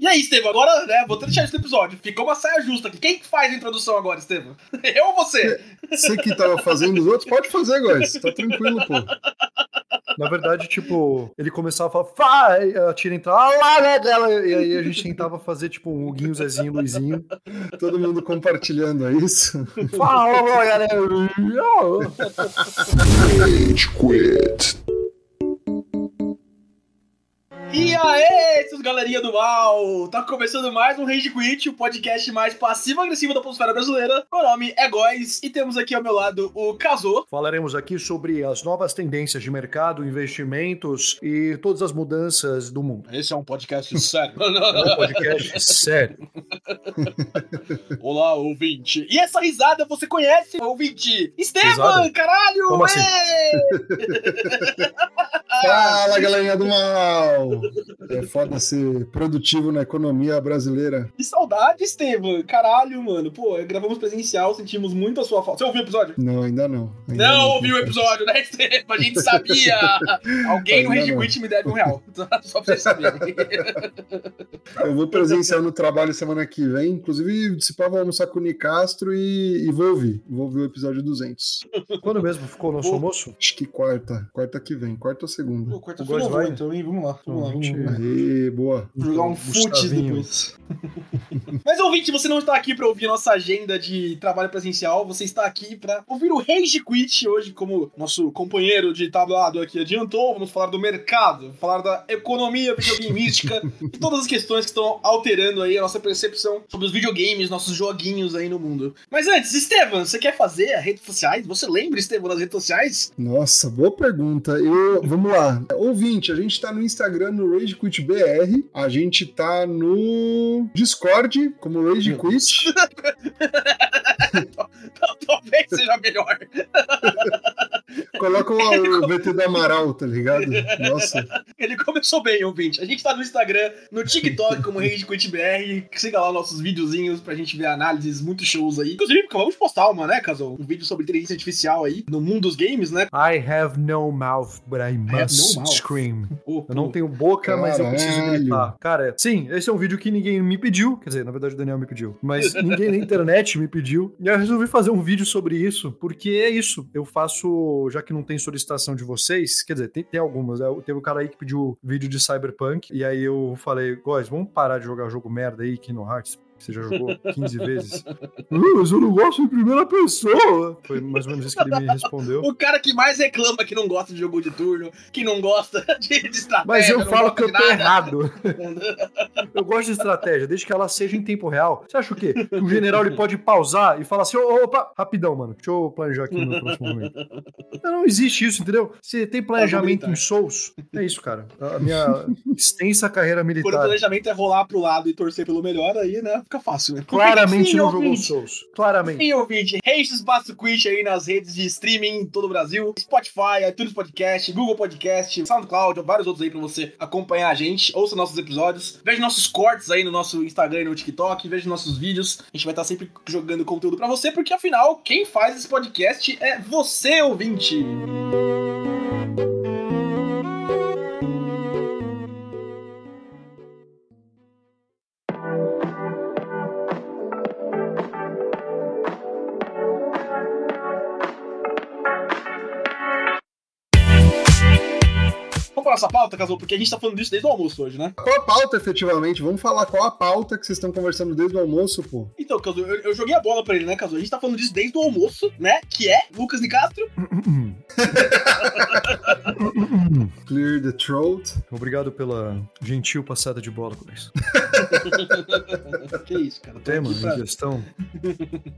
E aí, Estevam, agora, né, vou deixar isso no episódio. Ficou uma saia justa aqui. Quem faz a introdução agora, Estevam? Eu ou você? Você que tava fazendo os outros, pode fazer, guys. Tá tranquilo, pô. Na verdade, tipo, ele começava a falar, vai, a tira entrava lá, né, dela, e aí a gente tentava fazer, tipo, um Huguinho, Zezinho, Luizinho. Todo mundo compartilhando, é isso? Fala, galera! Rage quit. E aí, seus galerinha do mal! Tá começando mais um Rage Quit, o podcast mais passivo-agressivo da atmosfera brasileira. Meu nome é Góis e temos aqui ao meu lado o Casô. Falaremos aqui sobre as novas tendências de mercado, investimentos e todas as mudanças do mundo. Esse é um podcast sério. É um podcast sério. Olá, ouvinte. E essa risada você conhece, ouvinte? Estevam, caralho! Como assim? Fala, galerinha do mal! É foda ser produtivo na economia brasileira. Que saudade, Estevam. Caralho, mano. Pô, gravamos presencial, sentimos muito a sua falta. Você ouviu o episódio? Não, ainda não. Ainda Não ouviu o episódio, né, Estevam? A gente sabia. Alguém no Ainda Rage não. Quit me deve um real. Só pra vocês saberem. Eu vou presencial no trabalho semana que vem. Inclusive, se pá, vou almoçar com o Nicastro e, e vou ouvir. Vou ouvir o episódio 200. Quando mesmo ficou o nosso Pô. almoço? Acho que quarta. Quarta que vem. Quarta ou segunda. Pô, O quarta-feira Góis eu vou, vai? então, hein? Vamos lá. Vamos lá, Gente. Aê, boa. Vou jogar um fute depois. Mas, ouvinte, você não está aqui para ouvir nossa agenda de trabalho presencial, você está aqui para ouvir o Rage Quit hoje, como nosso companheiro de tablado aqui adiantou. Vamos falar do mercado, falar da economia videogameística e todas as questões que estão alterando aí a nossa percepção sobre os videogames, nossos joguinhos aí no mundo. Mas antes, Estevam, você quer fazer as redes sociais? Você lembra, Estevam, das redes sociais? Nossa, boa pergunta. Eu, vamos lá. Ouvinte, a gente tá no Instagram no Rage Quit BR. A gente tá no Discord como Rage Quit. Talvez seja melhor. Coloca o, o VT do Amaral, tá ligado? Nossa. Ele começou bem, ouvinte. A gente tá no Instagram, no TikTok como Rage Quit BR. Siga lá nossos videozinhos pra gente ver análises, muitos shows aí. Inclusive, acabamos de postar uma, né, Casal? Um vídeo sobre inteligência artificial aí, no mundo dos games, né? I have no mouth, but I must no mouth. scream. Pô, Eu não tenho boca, mas eu preciso Caralho. gritar. Cara, sim, esse é um vídeo que ninguém me pediu. Quer dizer, na verdade o Daniel me pediu. Mas ninguém na internet me pediu. E eu resolvi fazer um vídeo sobre isso, porque é isso. Eu faço, já que não tem solicitação de vocês, quer dizer, tem, tem algumas. né? Teve um cara aí que pediu vídeo de Cyberpunk, e aí eu falei, guys, vamos parar de jogar jogo merda aí, Kingdom Hearts. Você já jogou 15 vezes. "Ah, mas eu não gosto em primeira pessoa. Foi mais ou menos isso que ele me respondeu. O cara que mais reclama que não gosta de jogo de turno, que não gosta de, de estratégia. Mas eu falo que eu tô errado. Eu gosto de estratégia, desde que ela seja em tempo real. Você acha o quê? Que o general ele pode pausar e falar assim: "Ô, opa, rapidão, mano, deixa eu planejar aqui no próximo momento. Não, existe isso, entendeu? Você tem planejamento militar. em Souls, é isso, cara. A minha extensa carreira Quando o militar. planejamento é rolar pro lado e torcer pelo melhor, aí, né, fica fácil, né? Claramente Enfim, não jogou. Souls. Claramente. Sim, ouvinte, Rage Espaço Quit aí nas redes de streaming em todo o Brasil, Spotify, iTunes Podcast, Google Podcast, SoundCloud, vários outros aí pra você acompanhar a gente, ouça nossos episódios, veja nossos cortes aí no nosso Instagram e no TikTok, veja nossos vídeos, a gente vai estar sempre jogando conteúdo pra você, porque afinal, quem faz esse podcast é você, ouvinte! Vamos pauta, porque a gente tá falando disso desde o almoço hoje, né? Qual a pauta, efetivamente? Vamos falar qual a pauta que vocês estão conversando desde o almoço, pô. Então, eu, eu joguei a bola pra ele, né, Casou? A gente tá falando disso desde o almoço, né? Que é Lucas Nicastro. Clear the throat. Obrigado pela gentil passada de bola, Luiz. que isso, cara. O tema pra- em questão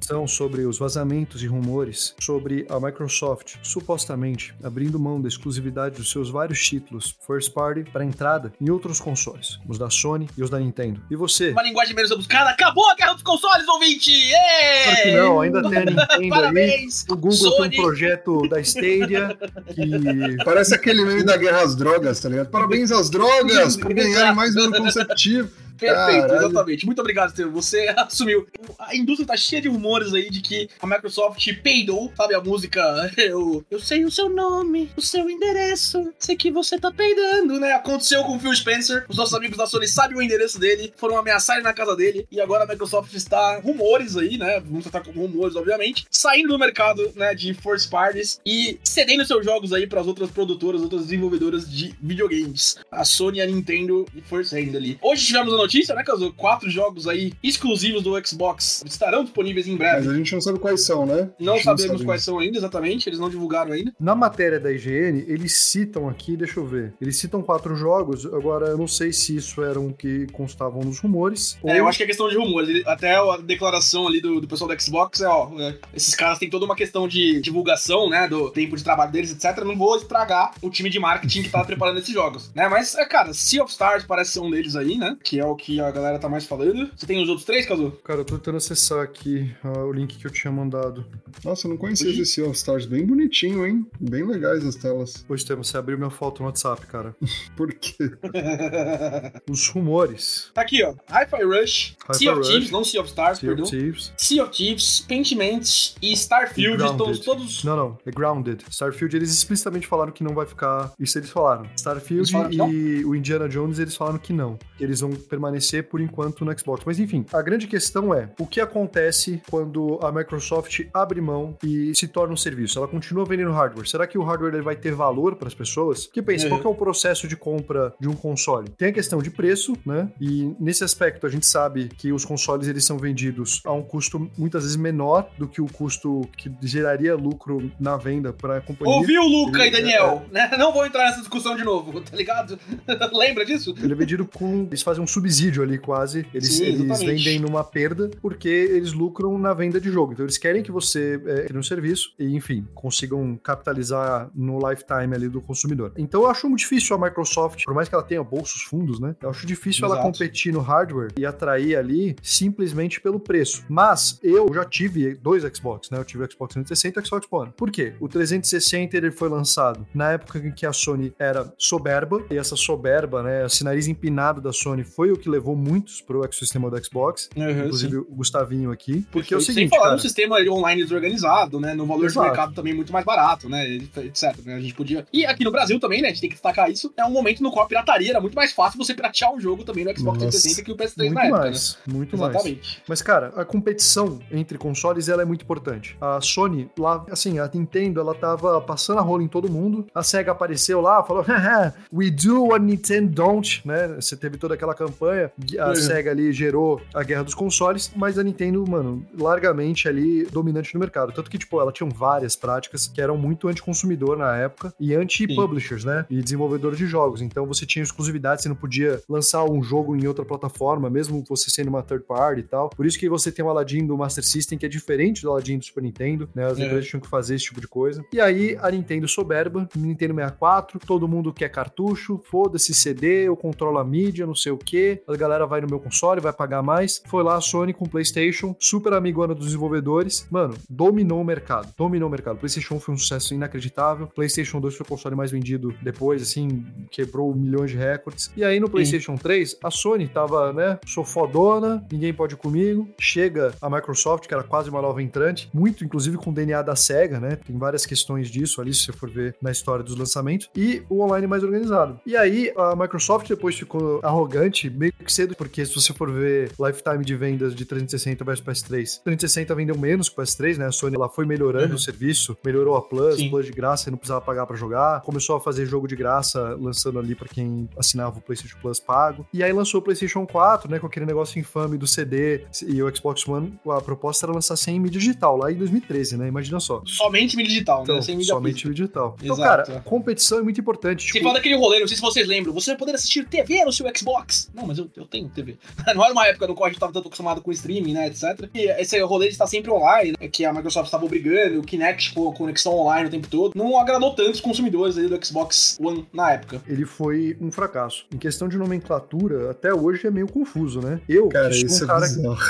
são sobre os vazamentos e rumores sobre a Microsoft supostamente abrindo mão da exclusividade dos seus vários títulos first party para entrada em outros consoles, os da Sony e os da Nintendo. E você? Uma linguagem menos rebuscada. Acabou a guerra dos consoles, ouvinte! Ê! Claro que não, ainda tem a Nintendo aí. Parabéns! O Google Sony. tem um projeto da Stadia que Parece aquele meme da guerra às drogas, tá ligado? Parabéns às drogas por ganharem mais um ano consecutivo. Perfeito, Caralho. exatamente. Muito obrigado, Estevam. Você assumiu. A indústria tá cheia de rumores aí de que a Microsoft peidou, sabe a música? Eu, eu sei o seu nome, o seu endereço, sei que você tá peidando, né? Aconteceu com o Phil Spencer. Os nossos amigos da Sony sabem o endereço dele, foram ameaçar ele na casa dele. E agora a Microsoft está rumores aí, né? Vamos tratar como rumores, obviamente, saindo do mercado, né? De first parties e cedendo seus jogos aí para as outras produtoras, outras desenvolvedoras de videogames. A Sony, a Nintendo e First Hand ali. Hoje tivemos a notícia, né, Caso? Quatro jogos aí exclusivos do Xbox estarão disponíveis em breve. Mas a gente não sabe quais são, né? Não sabemos sabe. quais são ainda, exatamente, eles não divulgaram ainda. Na matéria da IGN, eles citam aqui, deixa eu ver, eles citam quatro jogos, agora eu não sei se isso eram que constavam nos rumores. É, eu acho que é questão de rumores. Até a declaração ali do, do pessoal do Xbox é, ó, é, esses caras têm toda uma questão de divulgação, né, do tempo de trabalho deles, etc. Não vou estragar o time de marketing que tá preparando esses jogos, né? Mas, é, cara, Sea of Stars parece ser um deles aí, né? Que é o que a galera tá mais falando. Você tem os outros três, Cazu? Cara, eu tô tentando acessar aqui ah, o link que eu tinha mandado. Nossa, eu não conhecia Hoje- esse Sea of Stars. Bem bonitinho, hein? Bem legais as telas. Hoje, Temo, você abriu minha foto no WhatsApp, cara. Por quê? Os rumores. Tá aqui, ó. Hi-Fi Rush, Hi-Fi Sea of Rush, Thieves, não Sea of Stars, Sea of perdão. Thieves. Sea of Thieves, Pentiment e Starfield E estão todos. Não, não, é Grounded. Starfield, eles explicitamente falaram que não vai ficar. Isso eles falaram. Starfield Eles falaram e o Indiana Jones, eles falaram que não. Que eles vão permanecer por enquanto no Xbox. Mas enfim, a grande questão é: o que acontece quando a Microsoft abre mão e se torna um serviço? Ela continua vendendo hardware. Será que o hardware ele vai ter valor para as pessoas? Porque pensa, Uhum. qual que é o processo de compra de um console? Tem a questão de preço, né? E nesse aspecto a gente sabe que os consoles eles são vendidos a um custo muitas vezes menor do que o custo que geraria lucro na venda para a companhia. Ouviu, Luca e Ele- Daniel? Né? Não vou entrar nessa discussão de novo, tá ligado? Lembra disso? Ele é vendido com. Eles fazem um subsídio ali quase. Eles, Sim, eles vendem numa perda porque eles lucram na venda de jogo. Então eles querem que você é, crie um serviço e, enfim, consigam capitalizar no lifetime ali do consumidor. Então eu acho muito difícil a Microsoft, por mais que ela tenha bolsos fundos, né? Eu acho difícil ela Exato. competir no hardware e atrair ali simplesmente pelo preço. Mas eu já tive dois Xbox, né? Eu tive o Xbox 360 e o Xbox One. Por quê? O 360 ele foi lançado na época em que a Sony era soberba, e essa soberba, né, esse nariz empinado da Sony foi o que levou muitos pro ecossistema do Xbox, inclusive o Gustavinho aqui, porque é o Sem seguinte, falar cara, no sistema online desorganizado, né? No valor Exato. de mercado também muito mais barato, né? Etc. né? A gente podia. E aqui no Brasil também, né? A gente tem que destacar isso. É um momento no qual a pirataria era muito mais fácil você piratear um jogo também no Xbox Nossa. 360 que o PS3 muito na época, mais, muito né? mais. Exatamente. Mas, cara, a competição entre consoles ela é muito importante. A Sony, lá, assim, a Nintendo, ela tava passando a rola em todo mundo. A SEGA apareceu lá, falou: we do what Nintendo don't, né? Você teve toda aquela campanha. A Uhum. SEGA ali gerou a guerra dos consoles, mas a Nintendo, mano, largamente ali dominante no mercado. Tanto que, tipo, ela tinha várias práticas que eram muito anti-consumidor na época e anti-publishers, né? E desenvolvedores de jogos. Então você tinha exclusividade, você não podia lançar um jogo em outra plataforma, mesmo você sendo uma third party e tal. Por isso que você tem o Aladdin do Master System, que é diferente do Aladdin do Super Nintendo, né? As É. empresas tinham que fazer esse tipo de coisa. E aí, a Nintendo soberba, Nintendo 64, todo mundo quer cartucho, foda-se CD, eu controlo a mídia, não sei o que. A galera vai no meu console, vai pagar mais. Foi lá a Sony com o PlayStation, super amigona dos desenvolvedores. Mano, dominou o mercado. Dominou o mercado. PlayStation 1 foi um sucesso inacreditável. PlayStation 2 foi o console mais vendido depois, assim, quebrou milhões de recordes. E aí no PlayStation 3, a Sony tava, né, sou fodona, ninguém pode ir comigo. Chega a Microsoft, que era quase uma nova entrante, muito inclusive com o DNA da SEGA, né? Tem várias questões disso ali, se você for ver na história dos lançamentos. E o online mais organizado. E aí a Microsoft depois ficou arrogante, meio que cedo, porque se você for ver lifetime de vendas de 360 versus PS3, 360 vendeu menos que o PS3, né? A Sony ela foi melhorando Uhum. o serviço, melhorou a Plus, Sim. Plus de graça, você não precisava pagar pra jogar, começou a fazer jogo de graça, lançando ali pra quem assinava o PlayStation Plus pago. E aí lançou o PlayStation 4, né, com aquele negócio infame do CD e o Xbox One, a proposta era lançar sem mídia digital, lá em 2013, né? Imagina só. Somente mídia digital, Então, né? Sem mídia somente física. mídia digital. Então, Exato. cara, competição é muito importante. Tipo, fala daquele rolê, não sei se vocês lembram, você vai poder assistir TV no seu Xbox. Não, mas eu, eu tenho TV. Não era uma época no qual a gente tava tanto acostumado com streaming, né, etc. E esse rolê de estar sempre online, né, que a Microsoft estava obrigando, o Kinect com conexão online o tempo todo, não agradou tantos consumidores aí do Xbox One na época. ele foi um fracasso. Em questão de nomenclatura, até hoje é meio confuso, né? Eu, Cara, que sou isso um é cara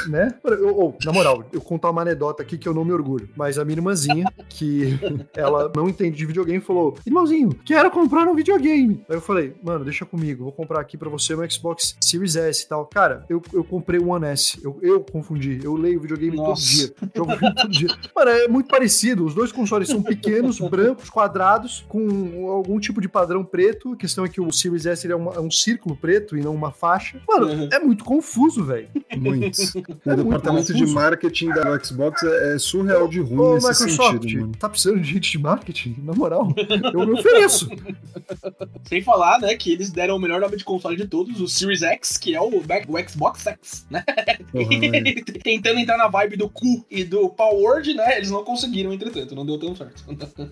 né? Eu, eu- na moral, eu contar uma anedota aqui que eu não me orgulho. Mas a minha irmãzinha, que ela não entende de videogame, falou: Irmãozinho, quero comprar um videogame. Aí eu falei, mano, deixa comigo, vou comprar aqui pra você um Xbox Series S e tal. Cara, eu, eu comprei o One S. Eu, eu confundi. Eu leio videogame Nossa. todo dia. Jogo videogame todo dia. Mano, é muito parecido. Os dois consoles são pequenos, brancos, quadrados, com algum tipo de padrão preto. A questão é que o Series S ele é, uma- é um círculo preto e não uma faixa. Mano, Uhum. é muito confuso, velho. Muitos. O É muito departamento de confuso. marketing da Xbox é, é surreal de ruim Ô, nesse Microsoft, sentido, mano. tá precisando de gente de marketing? Na moral, eu me ofereço. Sem falar, né, que eles deram o melhor nome de console de todos, o Series X, que é o, o Xbox X, né? Velho. Tentando entrar na vibe do Q e do Power Word, né? Eles não conseguiram, entretanto, não deu tão certo.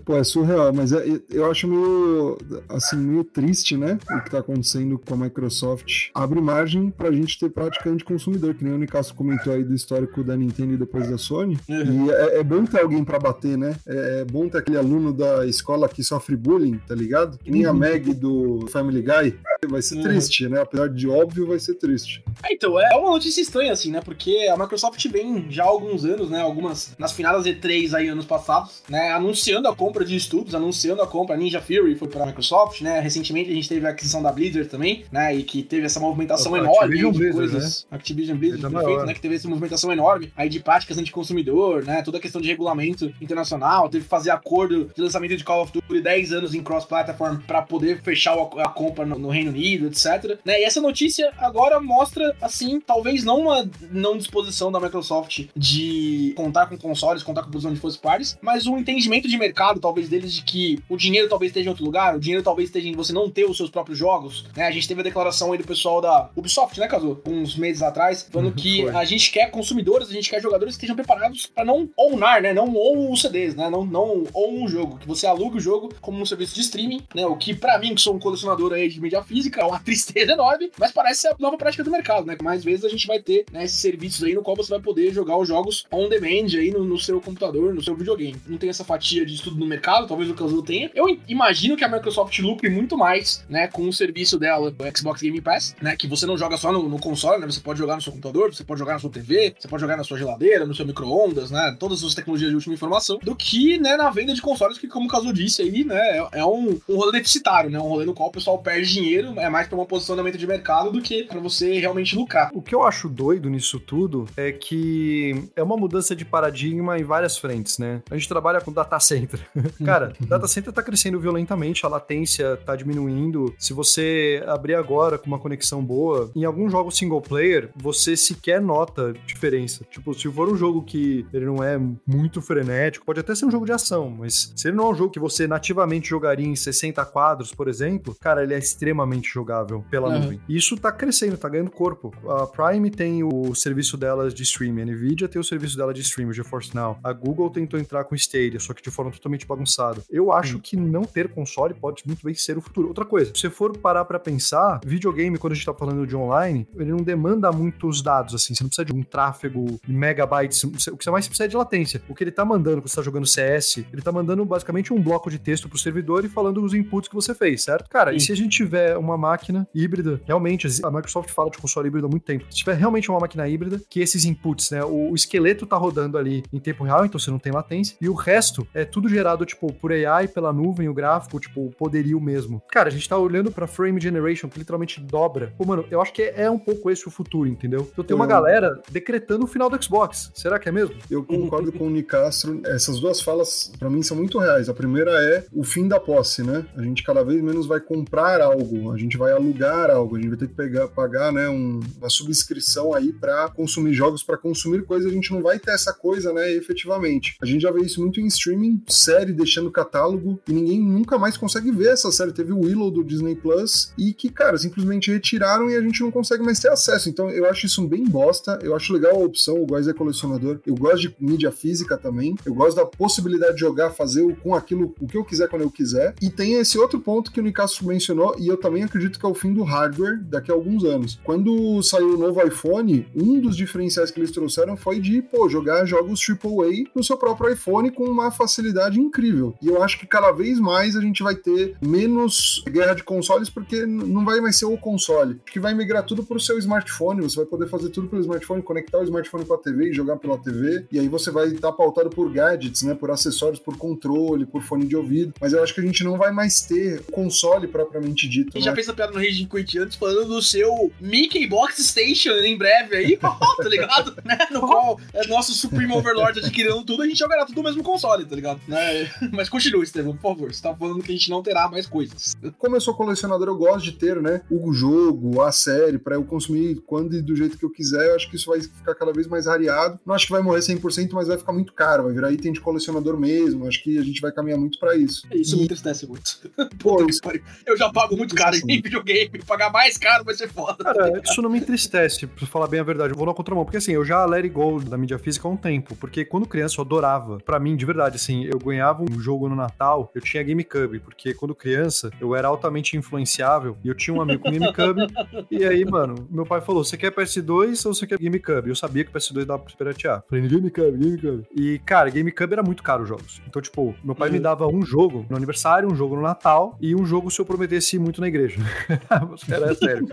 Pô, é surreal, mas é- eu acho meio, assim, meio triste, né? O que tá acontecendo com a Microsoft. Abre margem pra gente ter prática anticonsumidor, que nem o Nicasso comentou aí do histórico da Nintendo e depois da Sony. Uhum. E é, é bom ter alguém pra bater, né? É, é bom ter aquele aluno da escola que sofre bullying, tá ligado? Que nem a Meg do Family Guy. Vai ser Uhum. triste, né? Apesar de óbvio, vai ser triste. É, então, é uma notícia estranha, assim, né? Porque a Microsoft vem já há alguns anos, né? Algumas, nas finadas E3 aí, anos passados, né? Anunciando a compra de estudos, anunciando a compra. Ninja Fury foi pra Microsoft, né? Recentemente a gente teve a aquisição da Blizzard também, né? E que teve essa movimentação Opa, enorme de Blizzard, coisas. Activision Blizzard, Coisa perfeito, né? Que teve essa movimentação enorme aí de práticas anticonsumidor, né? Toda a questão de regulamento internacional, teve que fazer acordo de lançamento de Call of Duty 10 anos em cross-platform pra poder fechar a compra no, no Reino Unido, etc. Né? E essa notícia agora mostra, assim, talvez não uma não disposição da Microsoft de contar com consoles, contar com produção de first parties, mas um entendimento de mercado, talvez, deles de que o dinheiro talvez esteja em outro lugar, o dinheiro talvez esteja em você não ter os seus próprios jogos, né? A gente teve a declaração aí do pessoal da Ubisoft, né, Caso? Uns meses atrás, falando que Foi. a gente quer consumidores, a gente quer jogadores que estejam preparados pra não ownar, né? Não own os CDs, né? Não, não own um jogo, que você alugue o jogo como um serviço de streaming, né? O que pra mim, que sou um colecionador aí de mídia física, é uma tristeza enorme, mas parece ser a nova prática do mercado, né? Mais vezes a gente vai ter né, esses serviços aí no qual você vai poder jogar os jogos on demand aí no, no seu computador, no seu videogame. Não tem essa fatia de estudo no mercado, talvez o Cazu tenha. Eu im- imagino que a Microsoft lucre muito mais, né, com o serviço dela, o Xbox Game Pass, né? Que você não joga só no, no console, né? Você pode jogar no seu computador, você pode jogar na sua TV, você pode jogar na sua geladeira, no seu micro-ondas, né? Todas as tecnologias de última informação, do que, né, na venda de consoles, que, como o Cazu disse aí, né, é, é um, um rolê deficitário, né? Um rolê no qual o pessoal perde dinheiro, é mais pra um posicionamento de mercado do que pra você realmente lucrar. O que eu acho doido nisso tudo é que é uma mudança de paradigma em várias frentes, né? A gente trabalha com data center. Cara, data center tá crescendo violentamente, a latência tá diminuindo. Se você abrir agora com uma conexão boa, em algum jogo single player, você sequer nota diferença. Tipo, se for um jogo que ele não é muito frenético, pode até ser um jogo de ação, mas se ele não é um jogo que você nativamente jogaria em 60 quadros, por exemplo, cara, ele é extremamente jogável pela Uhum. nuvem. Isso tá crescendo, tá ganhando corpo. A Prime tem o serviço delas de streaming, a Nvidia tem o serviço dela de streaming, o GeForce Now. A Google tentou entrar com Stadia, só que de forma totalmente bagunçada. Eu acho que não ter console pode muito bem ser o futuro. Outra coisa, se você for parar pra pensar, videogame, quando a gente tá falando de online, ele não demanda muitos dados, assim, você não precisa de um tráfego megabytes, o que você mais precisa é de latência. O que ele tá mandando quando você tá jogando CS, ele tá mandando basicamente um bloco de texto pro servidor e falando os inputs que você fez, certo? Cara, e Sim. se a gente tiver uma máquina híbrida, realmente, a Microsoft fala de console híbrido há muito tempo. Se tiver realmente uma máquina híbrida, que esses inputs, né, o, o esqueleto tá rodando ali em tempo real, então você não tem latência, e o resto é tudo gerado, tipo, por AI, pela nuvem, o gráfico, tipo, o poderio mesmo. Cara, a gente tá olhando pra frame generation, que literalmente dobra. Pô, mano, eu acho que é, é um pouco esse o futuro, entendeu? Então tem uma Eu- galera decretando o final do Xbox. Será que é mesmo? Eu concordo com o Nicastro. Essas duas falas, pra mim, são muito reais. A primeira é o fim da posse, né? A gente cada vez menos vai comprar algo, a gente vai alugar algo, a gente vai ter que pegar, pagar né, um- uma subscrição aí pra consumir jogos, pra consumir coisas. A gente não vai ter essa coisa, né, efetivamente. A gente já vê isso muito em streaming, série deixando catálogo, e ninguém nunca mais consegue ver essa série. Teve o Willow do Disney Plus, e que, cara, simplesmente retiraram e a gente não consegue mais ter acesso. Então eu acho isso bem bosta. Eu acho legal a opção, o Góis é colecionador. Eu gosto de mídia física também. Eu gosto da possibilidade de jogar, fazer com aquilo o que eu quiser quando eu quiser. E tem esse outro ponto que o Nicastro mencionou, e eu também acredito que é o fim do hardware daqui a alguns anos. Quando saiu o novo iPhone, um dos diferenciais que eles trouxeram foi de, pô, jogar jogos AAA no seu próprio iPhone com uma facilidade incrível. E eu acho que cada vez mais a gente vai ter menos guerra de consoles, porque não vai mais ser o console. Acho que vai migrar tudo pro seu smartphone, você vai poder fazer tudo pelo smartphone, conectar o smartphone com a TV e jogar pela TV, e aí você vai estar pautado por gadgets, né, por acessórios, por controle, por fone de ouvido, mas eu acho que a gente não vai mais ter console propriamente dito. E né? já fez essa piada no Rage Quit antes, falando do seu Mickey Box Station em breve aí, tá ligado? né? No qual é nosso Supreme Overlord adquirindo tudo, a gente jogará tudo no mesmo console, tá ligado? Né? Mas continue, Estevam, por favor. Você tá falando que a gente não terá mais coisas. Como eu sou colecionador, eu gosto de ter, né? O jogo, a série, pra eu consumir quando e do jeito que eu quiser. Eu acho que isso vai ficar cada vez mais rareado. Não acho que vai morrer 100%, mas vai ficar muito caro. Vai virar item de colecionador mesmo. Acho que a gente vai caminhar muito pra isso. Isso E- me entristece muito. Pô, isso-. Eu já pago muito caro em videogame. Pagar mais caro vai ser foda. Cara, isso não me entristece, pra falar bem a verdade. Eu vou na contramão. Porque assim, eu já let it go da mídia física há um tempo. Porque quando criança eu adorava. Pra mim, de verdade, assim, eu ganhava um jogo no Natal, eu tinha GameCube. Porque quando criança, eu era altamente influenciável. E eu tinha um amigo com GameCube. e aí, mano, meu pai falou: você quer PS2 ou você quer GameCube? Eu sabia que o PS2 dava pra piratear. Falei, GameCube, GameCube. E, cara, GameCube era muito caro os jogos. Então, tipo, meu pai me dava um jogo no aniversário, um jogo no Natal e um jogo se eu prometesse ir muito na igreja. Era é sério.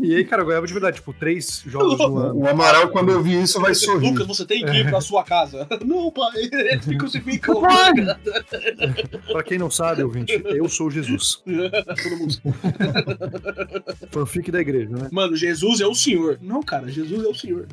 E aí, cara, eu ganhava de verdade, tipo, três jogos no ano. O Amaral, quando eu vi isso, vai sorrir. Lucas, você tem que ir pra sua casa. Não, pai, eles me crucificam. Pai! Pra quem não sabe, ouvinte, eu sou Jesus. Todo mundo. Fanfic da igreja, né? Mano, Jesus é o Senhor. Não, cara, Jesus é o Senhor.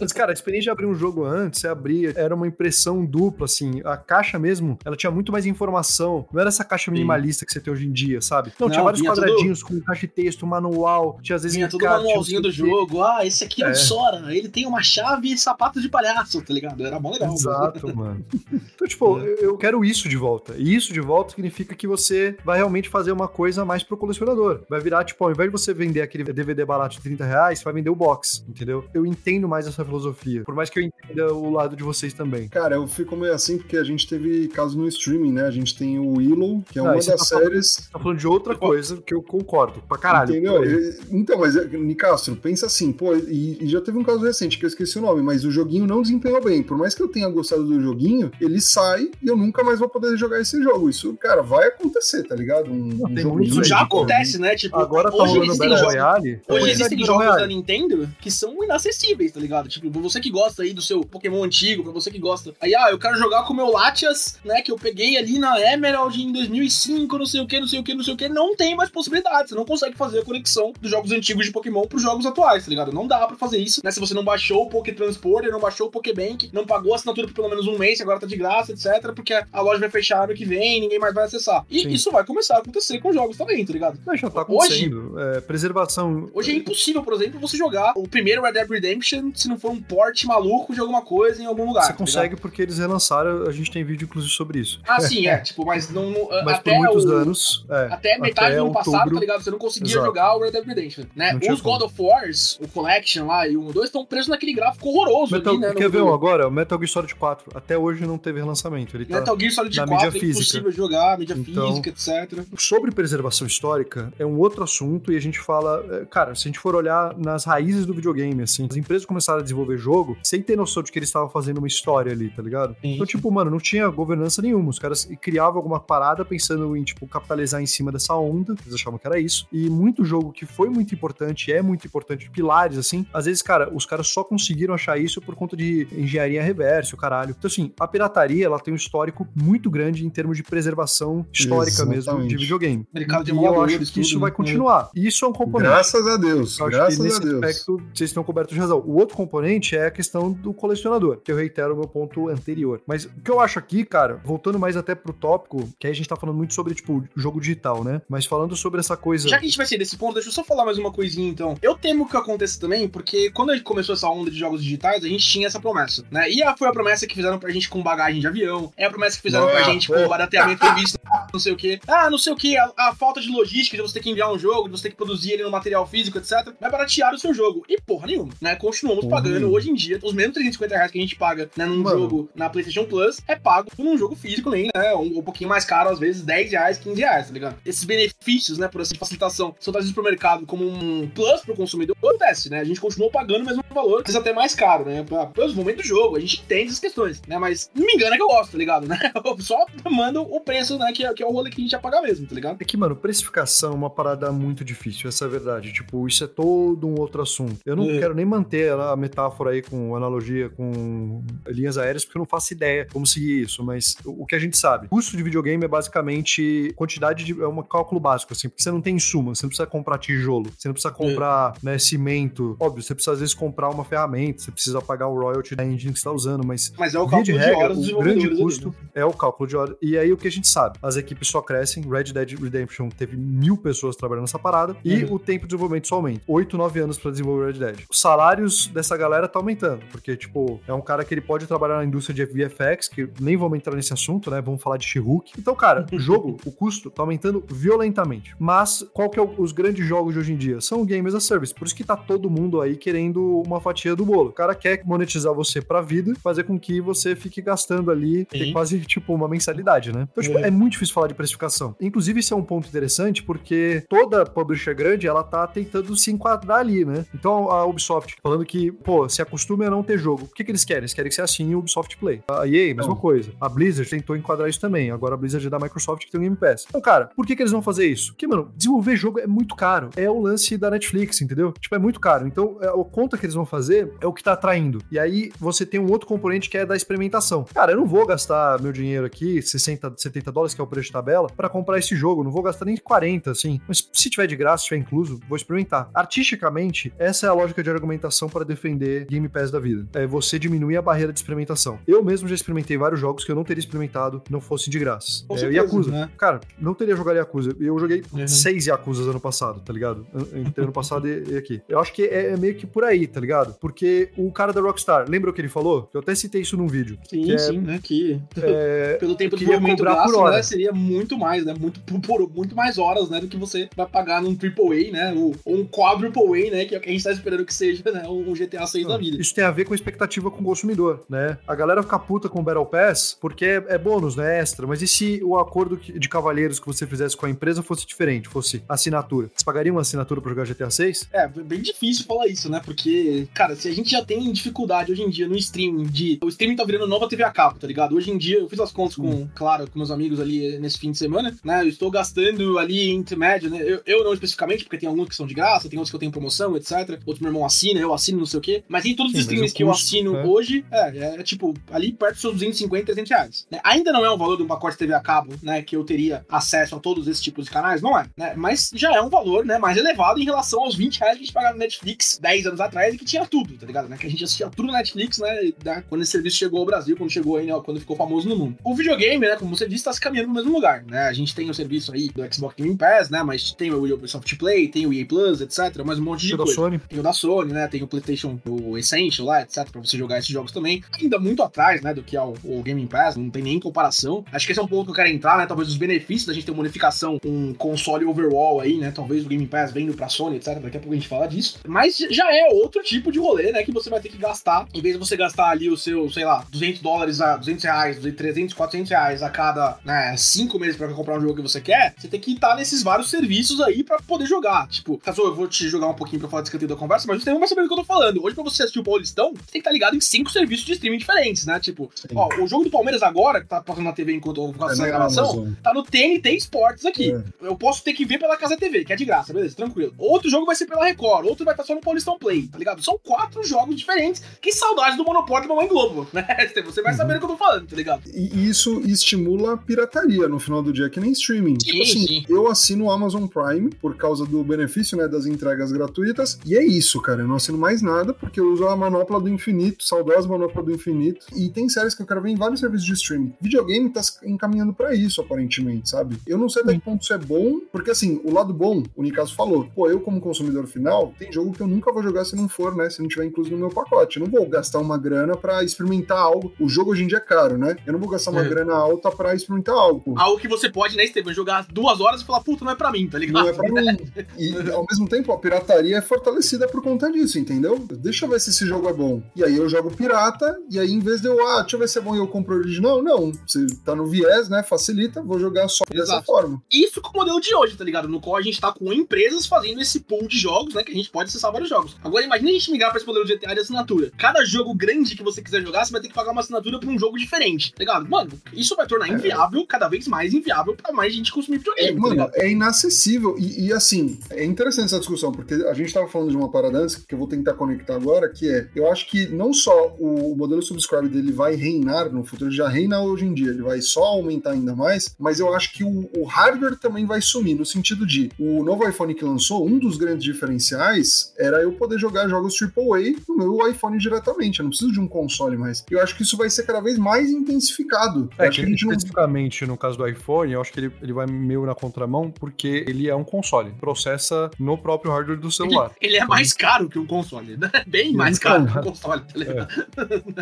Mas, cara, a experiência de abrir um jogo antes, você abria, era uma impressão dupla, assim. A caixa mesmo, ela tinha muito mais informação. Não era essa caixa minimalista que você tem hoje em dia, sabe? Não, tinha Não, vários vinha tudo- quadradinhos com de texto, manual, tinha às vezes Tinha todo o manualzinho do jogo. Ah, esse aqui é, É. o Sora. Ele tem uma chave e sapato de palhaço, tá ligado? Era mó legal. Exato, mano. Então, tipo, eu eu quero isso de volta. E isso de volta significa que você vai realmente fazer uma coisa mais pro colecionador. Vai virar, tipo, ao invés de você vender aquele DVD barato de 30 reais, você vai vender o box, entendeu? Eu entendo mais essa filosofia. Por mais que eu entenda o lado de vocês também. Cara, eu fico meio assim porque a gente teve caso no streaming, né? A gente tem o Willow, que é Ah, uma das tá falando- séries. Tá falando de outra coisa que eu concordo. Pra caralho. Entendeu? Então, mas, Nicastro, pensa assim, pô, e, e já teve um caso recente que eu esqueci o nome, mas o joguinho não desempenhou bem. Por mais que eu tenha gostado do joguinho, ele sai e eu nunca mais vou poder jogar esse jogo. Isso, cara, vai acontecer, tá ligado? Um, um Isso já acontece, né? Tipo, Agora tá hoje rolando Battle jogos. Royale. Hoje existem jogos da Royale. Nintendo que são inacessíveis, tá ligado? Tipo, pra você que gosta aí do seu Pokémon antigo, pra você que gosta. Aí, ah, eu quero jogar com o meu Latias, né? Que eu peguei ali na Emerald em 2005, não sei o que, não sei o que, não sei o que. Não tem mais possibilidade. Você não consegue fazer a conexão dos jogos antigos de Pokémon pros jogos atuais, tá ligado? Não dá pra fazer isso, né? Se você não baixou o Poké Transporter, não baixou o Pokébank, não pagou a assinatura por pelo menos um mês, agora tá de graça, etc. Porque a loja vai fechar ano que vem, ninguém mais vai acessar. E Sim. isso vai começar a acontecer com jogos também, tá ligado? Mas já tá Hoje- acontecendo. É, preservação. Hoje é impossível, por exemplo, você jogar o primeiro Red Dead Redemption se não for um port maluco de alguma coisa em algum lugar. Você tá consegue porque eles relançaram, a gente tem vídeo inclusive sobre isso. Ah, sim, é. Tipo, mas não. não- Mas até por muitos o, anos. É, Até metade do ano passado, outubro, tá ligado? Você não conseguia Exato. jogar o Red Dead Redemption, né? Os God of Wars, o Collection lá e o 1 e o 2 estão presos naquele gráfico horroroso Metal, ali, né? quer ver um agora? O Metal Gear Solid 4. Até hoje não teve relançamento. Ele tá... Metal Gear Solid na 4 mídia é física. impossível jogar, mídia Então- física, etc. Sobre preservação histórica, é um outro assunto e a gente fala, é, cara, se a gente for olhar nas raízes do videogame, assim, as empresas começaram a desenvolver jogo sem ter noção de que eles estavam fazendo uma história ali, tá ligado? Sim. Então, tipo, mano, não tinha governança nenhuma. Os caras criavam alguma parada pensando em, tipo, capitalizar em cima dessa onda, eles achavam que era isso. E muito jogo que foi muito importante, é muito importante, pilares, assim, às vezes, cara, os caras só conseguiram achar isso por conta de engenharia reversa, o caralho. Então, assim, a pirataria, ela tem um histórico muito grande em termos de preservação histórica mesmo Exatamente. de videogame. Mercado de e eu acho que isso vai né? continuar. E isso é um componente. Graças a Deus, Eu acho graças que nesse a Deus. aspecto vocês estão cobertos de razão. O outro componente é a questão do colecionador, que eu reitero o meu ponto anterior. Mas o que eu acho aqui, cara, voltando mais até pro tópico, que aí a gente tá falando muito sobre, tipo, jogo digital, né? Mas falando sobre essa coisa. Já que a gente vai sair desse ponto, deixa eu só falar mais uma coisinha então. Eu temo que aconteça também, porque quando a gente começou essa onda de jogos digitais, a gente tinha essa promessa, né? E a- foi a promessa que fizeram pra gente com bagagem de avião, é a promessa que fizeram pra Ah, gente com barateamento previsto, não sei o quê. Ah, não sei o quê, a, a falta de logística de você ter que enviar um jogo, de você ter que produzir ele no material físico, etc. Vai baratear o seu jogo. E porra nenhuma, né? Continuamos Porra pagando hoje em dia, os mesmos 350 reais que a gente paga né, num Mano. jogo na PlayStation Plus, é pago num jogo físico nem, né? Um, um pouquinho mais caro, às vezes 10 reais, 15 reais, tá ligado? Esses benefícios, né, por essa são trazidos pro mercado como um plus pro consumidor, acontece, né? A gente continua pagando o mesmo valor, às vezes até mais caro, né? Pelo momento do jogo, a gente entende essas questões, né? Mas não me engana que eu gosto, tá ligado? Né? Eu só mando o preço, né? Que é, que é o rolê que a gente ia pagar mesmo, tá ligado? É que, mano, precificação é uma parada muito difícil, essa é a verdade. Tipo, isso é todo um outro assunto. Eu não é. quero nem manter a metáfora aí com analogia com linhas aéreas, porque eu não faço ideia como seguir isso, mas o que a gente sabe, custo de videogame é basicamente quantidade de. é um cálculo básico, assim, porque você não tem insuma, você não precisa comprar tijolo, você não precisa comprar é. né, cimento. Óbvio, você precisa às vezes comprar uma ferramenta, você precisa pagar o royalty da engine que você está usando, mas. Mas é o cálculo de, regra, de horas O grande custo ali, né? é o cálculo de horas. E aí o que a gente sabe? As equipes só crescem, Red Dead Redemption teve mil pessoas trabalhando nessa parada uhum. e o tempo de desenvolvimento só aumenta. 8, 9 anos para desenvolver Red Dead. Os salários dessa galera tá aumentando, porque, tipo, é um cara que ele pode trabalhar na indústria de VFX, que nem vamos entrar nesse assunto, né? Vamos falar de She-Hulk. Então, cara, o jogo, o custo tá aumentando violentamente. Mas qual que é o, os grandes jogos de hoje em dia? São games as a service. Por isso que tá todo mundo aí querendo uma fatia do bolo. O cara quer monetizar você pra vida, fazer com que você fique gastando ali quase, tipo, uma mensalidade, né? Então, tipo, é. é muito difícil falar de precificação. Inclusive, esse é um ponto interessante, porque toda publisher grande, ela tá tentando se enquadrar ali, né? Então, a Ubisoft falando que, pô, se acostume a não ter jogo. O que, que eles querem? Eles querem que você assine o Ubisoft Play. A EA, mesma não. coisa. A Blizzard tentou enquadrar isso também. Agora a Blizzard é da Microsoft que tem o Game Pass. Então, cara, por que, que eles vão fazer isso? Porque, mano, desenvolver jogo é muito caro. É o lance da Netflix, entendeu? Tipo, é muito caro. Então, a é, conta que eles vão fazer é o que tá atraindo. E aí, você tem um outro componente que é da experimentação. Cara, eu não vou gastar meu dinheiro aqui, 60, 70 dólares, que é o preço de tabela, para comprar esse jogo. Não vou gastar nem 40, assim. Mas se tiver de graça, se tiver incluso, vou experimentar. Artisticamente, essa é a lógica de argumentação para defender Game Pass da vida. É você diminuir a barreira de experimentação. Eu mesmo já experimentei vários jogos que eu não teria experimentado não fossem de graça. Com é, certeza, Yakuza. Né? Cara, não teria jogado Yakuza. Eu joguei uhum. seis Yakuzas ano passado, tá ligado? Entre ano passado e, e, aqui. Eu acho que é, é, meio que por aí, tá ligado? Porque o cara da Rockstar, lembra o que ele falou? Eu até citei isso num vídeo. Sim, é, sim, né? Que é, pelo tempo de desenvolvimento gasto, por. Né, seria muito mais, né? Muito, por, muito mais horas, né? Do que você vai pagar num AAA, né? Ou, ou um quadruple A, né? Que é o que a gente tá esperando que seja, né? Um GTA 6 da vida. Isso tem a ver com a expectativa com o consumidor, né? A galera fica puta com o Battle Pass porque é, é bônus, né? Extra. Mas e se o acordo de cavalheiros que você fizesse com a empresa fosse diferente? Fosse assinatura? Você pagaria uma assinatura pra jogar GTA 6? É, bem difícil falar isso, né? Porque, cara, se a gente já tem dificuldade hoje em dia no streaming de. O streaming tá virando nova TV a cabo, tá ligado? Hoje em dia, eu fiz as contas com, hum. claro, com meus amigos ali nesse fim de semana, né? Eu estou gastando ali entre média, né? Eu, eu não especificamente, porque tem alguns que são de graça, tem outros que eu tenho promoção, etc. Outros meu irmão assina, eu assino não sei o quê. Mas em todos os streams que eu assino é. hoje, é, é, tipo, ali perto dos seus 250, 300 reais. Né? Ainda não é o valor de um pacote TV a cabo, né? Que eu teria acesso a todos esses tipos de canais, não é, né? Mas já é um valor, né? Mais elevado em relação aos 20 reais que a gente pagava no Netflix 10 anos atrás e que tinha tudo, tá ligado? Né? Que a gente assistia tudo no Netflix, né? né? Quando esse serviço chegou ao Brasil, quando chegou aí, né? Quando ficou famoso no mundo. O videogame, né? Como você disse, tá se caminhando no mesmo lugar, né? A gente tem o serviço aí do Xbox Game Pass, né? Mas tem o Ubisoft Play, tem o EA Plus, etc. Mais um monte de tem coisa. Da Sony. Tem o da Sony, né? Tem o PlayStation, o Essential lá, etc. Pra você jogar esses jogos também. Ainda muito atrás, né? Do que é o, o Game Pass, não tem nem comparação. Acho que esse é um ponto que eu quero entrar, né? Talvez os benefícios da gente ter uma unificação, um console overall aí, né? Talvez o Game Pass vendo pra Sony, etc. Daqui a pouco a gente fala disso. Mas já é outro tipo de rolê, né? Que você vai ter que gastar. Em vez de você gastar ali o seu, sei lá, 200 dólares a 200 reais, 300, 400 reais a cada, né? 5 meses pra comprar um jogo que você quer, você tem que estar nesses vários serviços aí pra poder jogar. Tipo, caso eu vou te jogar um pouquinho pra falar desse cantinho da conversa, mas você não vai saber do que eu tô falando. Hoje, pra você assistir o Paulistão, você tem que estar ligado em cinco serviços de streaming diferentes, né? Tipo, Sim. ó, o jogo do Palmeiras agora, que tá passando na TV enquanto eu faço é essa gravação, Amazon. tá no TNT Sports aqui. É. Eu posso ter que ver pela Casa TV, que é de graça, beleza, tranquilo. Outro jogo vai ser pela Record, outro vai estar só no Paulistão Play, tá ligado? São quatro jogos diferentes. Que saudade do Monopólio da Mamãe Globo, né? Você vai saber uhum. o que eu tô falando, tá ligado? E isso estimula a pirataria no final do dia, que nem streaming. Sim, tipo assim, sim. eu assino o Amazon Prime por causa do benefício, né, das entregas gratuitas, e é isso, cara. Eu não assino mais nada porque eu uso a manopla do infinito, saudosa manopla do infinito, e tem séries que eu quero ver em vários serviços de streaming. Videogame tá encaminhando para isso, aparentemente, sabe? Eu não sei até que ponto isso é bom, porque assim, o lado bom, o Nicaso falou, pô, eu como consumidor final, tem jogo que eu nunca vou jogar se não for, né, se não tiver incluso no meu pacote. Eu não vou gastar uma grana para experimentar algo. O jogo hoje em dia é caro, né? Eu não vou gastar uma é. grana alta para experimentar algo. Algo que você pode, né, Estevam, jogar duas horas e falar, puta, não é pra mim, tá ligado? Não é pra mim. E ao mesmo tempo, a pirataria é fortalecida por conta disso, entendeu? Deixa eu ver se esse jogo é bom. E aí eu jogo pirata, e aí em vez de eu, ah, deixa eu ver se é bom e eu compro o original, não. Você tá no viés, né? Facilita, vou jogar só Exato. dessa forma. Isso com o modelo de hoje, tá ligado? No qual a gente tá com empresas fazendo esse pool de jogos, né? Que a gente pode acessar vários jogos. Agora imagina a gente migrar pra esse modelo de GTA de assinatura, cada jogo grande que você quiser jogar, você vai ter que pagar uma assinatura pra um jogo diferente, tá ligado? Mano, isso vai tornar inviável, cada vez mais inviável pra mais gente consumir videogame, é, tá mano, é inacessível. E, e, assim, é interessante essa discussão, porque a gente tava falando de uma parada antes, que eu vou tentar conectar agora, que é, eu acho que não só o, o modelo subscribe dele vai reinar no futuro, ele já reina hoje em dia, ele vai só aumentar ainda mais, mas eu acho que o, o hardware também vai sumir, no sentido de, o novo iPhone que lançou, um dos grandes diferenciais era eu poder jogar jogos AAA no meu iPhone diretamente, eu não preciso de um console mais. Eu acho que isso vai ser cada vez mais intensificado. É, acho que que a gente não especificamente no caso do iPhone, eu acho que ele, ele vai meio na contramão, porque ele é um console. Processa no próprio hardware do celular. Ele é mais caro que um console, né? Bem mais caro que um console, tá ligado?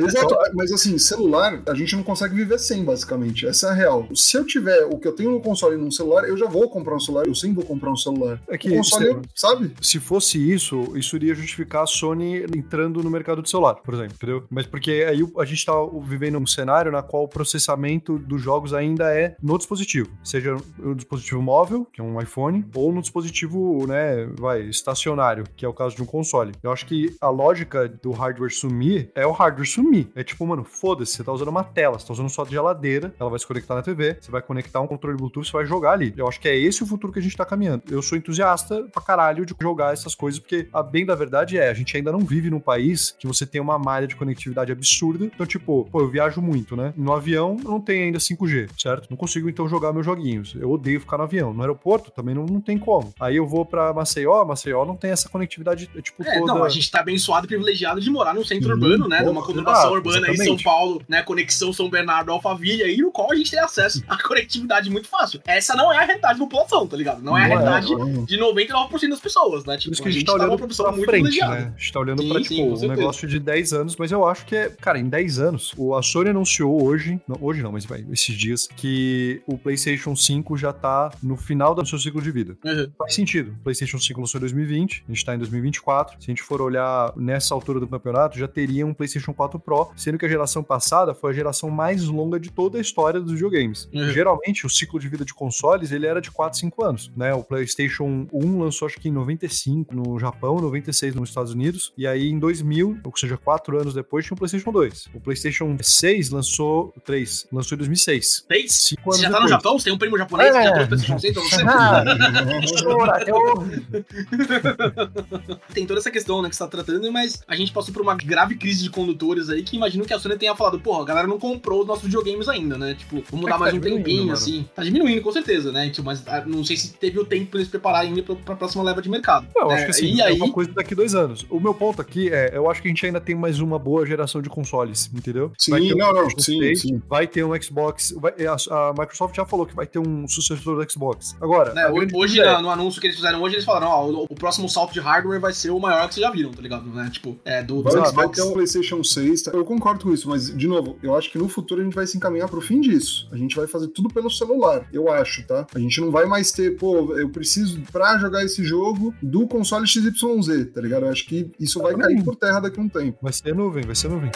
Exato, mas assim, celular, a gente não consegue viver sem, basicamente. Essa é a real. Se eu tiver o que eu tenho no console e num celular, eu já vou comprar um celular, eu sempre vou comprar um celular. É que o console, se- sabe? Se fosse isso, isso iria justificar a Sony entrando no mercado de celular, por exemplo, entendeu? Mas porque aí a gente tá vivendo um cenário na qual o processamento dos jogos ainda é no dispositivo, seja no dispositivo móvel, que é um iPhone, ou no dispositivo, né, vai, estacionário, que é o caso de um console. Eu acho que a lógica do hardware sumir é o hardware sumir. É tipo, mano, foda-se, você tá usando uma tela, você tá usando sua geladeira, ela vai se conectar na TV, você vai conectar um controle Bluetooth, você vai jogar ali. Eu acho que é esse o futuro que a gente tá caminhando. Eu sou entusiasta pra caralho de jogar essas coisas, porque a bem da verdade é, a gente ainda não vive num país que você tem uma malha de conectividade absurda. Então, tipo, pô, eu viajo muito, né? No avião eu não tem ainda 5G, certo? Não consigo então jogar meus joguinhos. Eu odeio ficar no avião. No aeroporto também não, não tem como. Aí eu vou pra Maceió, Maceió não tem essa conectividade, tipo, É, toda. não, a gente tá abençoado e privilegiado de morar num centro Sim, urbano, né? Numa conurbação exato, urbana aí, São exatamente. Paulo, né? Conexão São Bernardo, Alphaville, aí, no qual a gente tem acesso à conectividade muito fácil. Essa não é a realidade da população, tá ligado? Não é a é, realidade não. de 99% das pessoas, né? Tipo, Por isso que a gente, tá olhando numa pra muito frente, né? A gente tá olhando Sim, pra, tipo, um certeza. negócio de 10 anos, mas eu acho que é, cara, em 10 anos, o, a Sony anunciou hoje, não, hoje não, mas vai, esses dias, que o PlayStation 5 já tá no final do seu ciclo de vida. Uhum. Faz sentido. O PlayStation 5 lançou em 2020, a gente tá em 2024. Se a gente for olhar nessa altura do campeonato, já teria um PlayStation 4 Pro, sendo que a geração passada foi a geração mais longa de toda a história dos videogames. Uhum. Geralmente, o ciclo de vida de consoles, ele era de 4, 5 anos, né? O PlayStation 1 lançou acho que em 95 no Japão, 96 nos Estados Unidos, e aí em 2000, ou seja, 4 anos depois, tinha o PlayStation 2. O PlayStation 6 lançou, o 3, lançou em 2006. Fez? Cinco Você anos já tá no. Japão? Você tem um primo japonês que É. já trouxe PlayStation 6 pra você? tem toda essa questão, né, que você tá tratando, mas a gente passou por uma grave crise de condutores aí que imagino que a Sony tenha falado, porra, a galera não comprou os nossos videogames ainda, né? Tipo, vamos É dar que mais tá um diminuindo, tempinho, mano. assim. Tá diminuindo, com certeza, né? Tipo, mas ah, não sei se teve o tempo pra eles prepararem ainda pra, pra próxima leva de mercado. Não, eu né? acho que assim, E é aí, uma coisa daqui dois anos. O meu ponto aqui é, eu acho que a gente ainda tem mais uma boa geração de consoles, entendeu? Sim, Vai ter um não, não, PlayStation sim, 6, sim. Vai ter um Xbox. vai- a, a Microsoft já falou que vai ter um sucessor do Xbox. Agora, né, a hoje, hoje, é- no anúncio que eles fizeram hoje, eles falaram, ó, o, o próximo salto de hardware vai ser o maior que vocês já viram, tá ligado? Né? Tipo, é, do, do Vai, vai Xbox. ter um PlayStation 6. tá? Eu concordo com isso, mas, de novo, eu acho que no futuro a gente vai se encaminhar pro fim disso. A gente vai fazer tudo pelo celular, eu acho, tá? A gente não vai mais ter, pô, eu preciso, pra jogar esse jogo, do console XYZ, tá ligado? Eu acho que isso vai cair por terra daqui a um tempo. Vai ser nuvem, vai ser nuvem.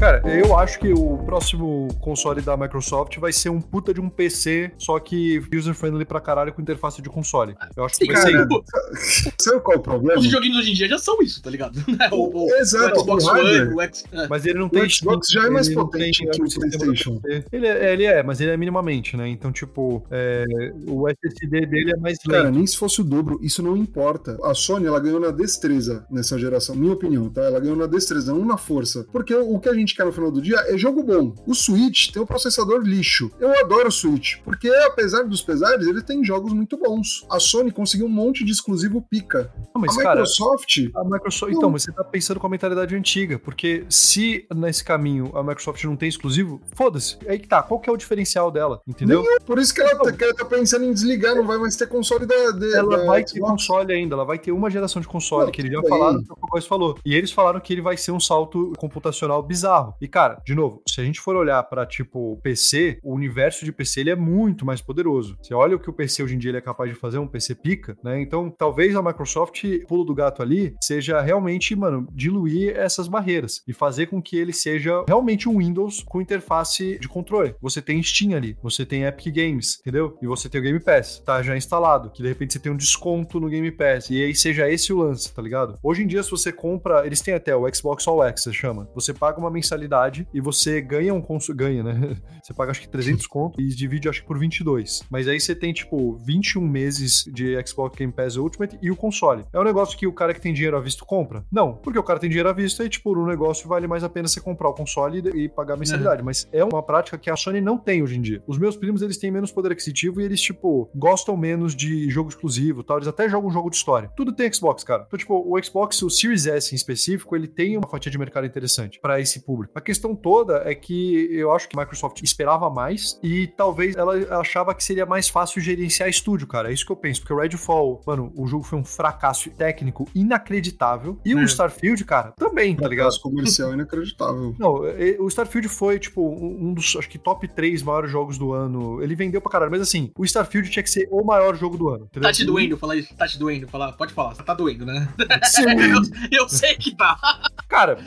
Cara, eu acho que o próximo console da Microsoft vai ser um puta de um PC, só que user-friendly pra caralho com interface de console. Eu acho que Sim, vai ser cara, isso. Sabe qual é o problema? Os videogames hoje em dia já são isso, tá ligado? O, o- Exato, o Xbox. One, o X... é. Mas ele não tem O Xbox já é mais potente que o PlayStation. PC. Ele é, ele é, mas ele é minimamente, né? Então, tipo, é, o SSD dele é mais lento. Cara, nem se fosse o dobro, isso não importa. A Sony, ela ganhou na destreza nessa geração, minha opinião, tá? Ela ganhou na destreza, não na força. Porque o que a gente quer no final do dia é jogo bom. O Switch tem um processador lixo. Eu adoro o Switch, porque apesar dos pesares, ele tem jogos muito bons. A Sony conseguiu um monte de exclusivo pica. Não, mas, a cara, Microsoft, A Microsoft, Não. então, você tá pensando com a mentalidade antiga, porque se nesse caminho a Microsoft não tem exclusivo, foda-se. Aí que tá, qual que é o diferencial dela, entendeu? por isso que ela, tá- que ela tá pensando em desligar, não vai mais ter console da, da, Ela da vai ter Xbox. console ainda, ela vai ter uma geração de console, que eles já bem. falaram, que o Góis falou. E eles falaram que ele vai ser um salto computacional bizarro. E, cara, de novo, se a gente for olhar para tipo PC, o universo de PC ele é muito mais poderoso. Você olha o que o PC hoje em dia ele é capaz de fazer, um PC pica, né? Então, talvez a Microsoft, pulo do gato ali, seja realmente, mano, diluir essas barreiras e fazer com que ele seja realmente um Windows com interface de controle. Você tem Steam ali, você tem Epic Games, entendeu? E você tem o Game Pass, tá já instalado, que de repente você tem um desconto no Game Pass, e aí seja esse o lance, tá ligado? Hoje em dia, se você compra, eles têm até o Xbox All Access, chama. Você paga uma mensalidade e você ganha um console, ganha, né? Você paga acho que 300 conto e divide acho que por 22. Mas aí você tem tipo 21 meses de Xbox Game Pass Ultimate e o console. É um negócio que o cara que tem dinheiro à vista compra? Não, porque o cara tem dinheiro à vista e tipo, o negócio vale mais a pena você comprar o console e, e pagar a mensalidade. Uhum. Mas é uma prática que a Sony não tem hoje em dia. Os meus primos, eles têm menos poder aquisitivo e eles, tipo, gostam menos de jogo exclusivo tal. Eles até jogam um jogo de história. Tudo tem Xbox, cara. Então, tipo, o Xbox, o Series S em específico, ele tem uma fatia de mercado interessante para esse público. A questão toda é que eu acho que a Microsoft esperava mais e talvez ela achava que seria mais fácil gerenciar estúdio, cara. É isso que eu penso, porque o Redfall, mano, o jogo foi um fracasso técnico inacreditável e é. o Starfield, cara, também, tá ligado? Fracasso comercial inacreditável. Não, o Starfield foi, tipo, um dos, acho que top 3 maiores jogos do ano. Ele vendeu pra caralho, mas assim, o Starfield tinha que ser o maior jogo do ano. Entendeu? Tá te doendo, falar isso. Tá te doendo, falar. Pode falar, tá doendo, né? Sim. eu, eu sei que tá. Cara,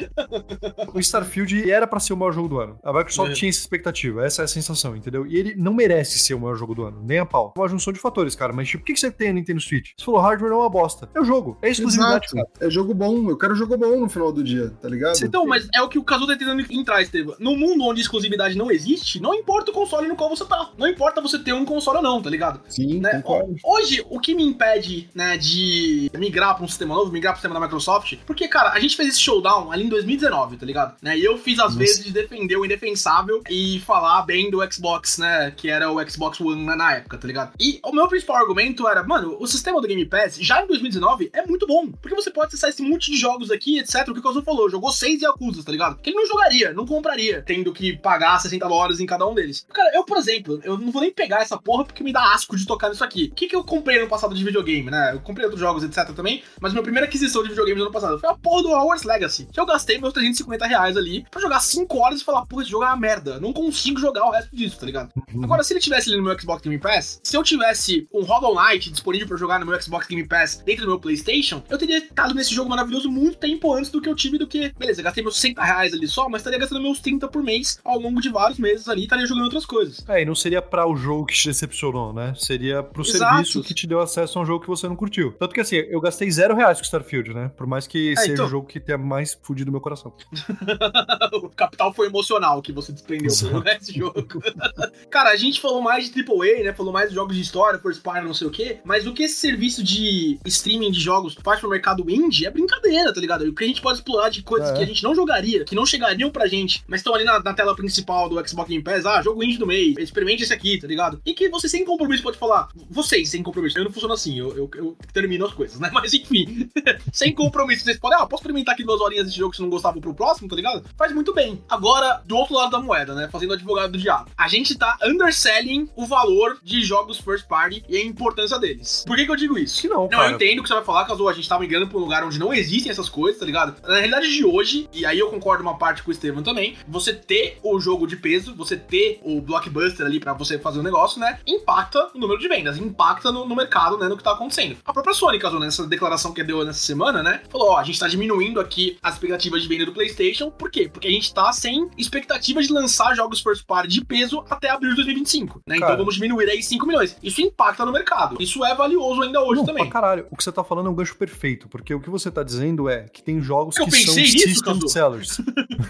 o Starfield era para ser o maior jogo do ano. A Microsoft é. tinha essa expectativa, essa é a sensação, entendeu? E ele não merece ser o maior jogo do ano, nem a pau. É uma junção de fatores, cara. Mas, tipo, por que você tem a Nintendo Switch? Você falou, hardware é uma bosta. É o jogo, é exclusividade, Exato. cara. É jogo bom, eu quero jogo bom no final do dia, tá ligado? Então, mas é o que o Kazu tá tentando entrar, Estevam. No mundo onde exclusividade não existe, não importa o console no qual você tá. Não importa você ter um console ou não, tá ligado? Sim, né? concordo. Hoje, o que me impede, né, de migrar pra um sistema novo, migrar pro sistema da Microsoft, porque, cara, a gente fez esse showdown ali em 2019, tá ligado? Né? E eu fiz às vezes de defender o indefensável e falar bem do Xbox, né, que era o Xbox One na época, tá ligado? E o meu principal argumento era, mano, o sistema do Game Pass, já em 2019, é muito bom, porque você pode acessar esse monte de jogos aqui, etc, o que o Kazu falou, jogou seis Yakuza, tá ligado? Que ele não jogaria, não compraria, tendo que pagar 60 horas em cada um deles. Cara, eu, por exemplo, eu não vou nem pegar essa porra porque me dá asco de tocar nisso aqui. O que, que eu comprei no passado de videogame, né? Eu comprei outros jogos, etc também, mas minha primeira aquisição de videogame no ano passado foi a porra do Hogwarts Legacy, que eu gastei meus 350 reais ali pra jogar 5 horas e falar, porra, esse jogo é uma merda. Não consigo jogar o resto disso, tá ligado? Uhum. Agora, se ele tivesse ali no meu Xbox Game Pass, se eu tivesse um Hollow Knight disponível pra jogar no meu Xbox Game Pass dentro do meu PlayStation, eu teria estado nesse jogo maravilhoso muito tempo antes do que eu tive do que. Beleza, gastei meus 60 reais ali só, mas estaria gastando meus 30 por mês ao longo de vários meses ali, estaria jogando outras coisas. É, e não seria pra o jogo que te decepcionou, né? Seria pro Exato. serviço que te deu acesso a um jogo que você não curtiu. Tanto que assim, eu gastei zero reais com Starfield, né? Por mais que é, seja então... o jogo que tenha mais fudido meu coração. o capital foi emocional que você desprendeu esse jogo. Cara, a gente falou mais de AAA, né? Falou mais de jogos de história, First Party, não sei o quê. Mas o que esse serviço de streaming de jogos faz pro mercado indie é brincadeira, tá ligado? O que a gente pode explorar de coisas é. que a gente não jogaria, que não chegariam pra gente, mas estão ali na, na, tela principal do Xbox Game Pass, ah, jogo indie do mês, experimente esse aqui, tá ligado? E que você sem compromisso pode falar, vocês sem compromisso, eu não funciona assim, eu, eu, eu termino as coisas, né? Mas enfim, sem compromisso, vocês podem, ah, posso experimentar aqui duas horinhas desse jogo se não gostava pro próximo, tá ligado? Faz muito bem. Agora, do outro lado da moeda, né? Fazendo advogado do diabo. A gente tá underselling o valor de jogos first party e a importância deles. Por que, que eu digo isso? Que não, não cara. eu entendo que você vai falar, caso a gente tá migrando pra um lugar onde não existem essas coisas, tá ligado? Na realidade de hoje, e aí eu concordo uma parte com o Estevam também, você ter o jogo de peso, você ter o blockbuster ali para você fazer o um negócio, né? Impacta o número de vendas, impacta no, no, mercado, né? No que tá acontecendo. A própria Sony, caso nessa declaração que deu nessa semana, né? Falou, ó, a gente tá diminuindo aqui as expectativas de venda do PlayStation. Por quê? Porque a gente tá sem expectativas de lançar jogos first party de peso até abril de 2025, né? Então vamos diminuir aí 5 milhões. Isso impacta no mercado. Isso é valioso ainda hoje Não, também. Pra caralho. O que você tá falando é um gancho perfeito, porque o que você tá dizendo é que tem jogos Eu que são nisso, system sellers.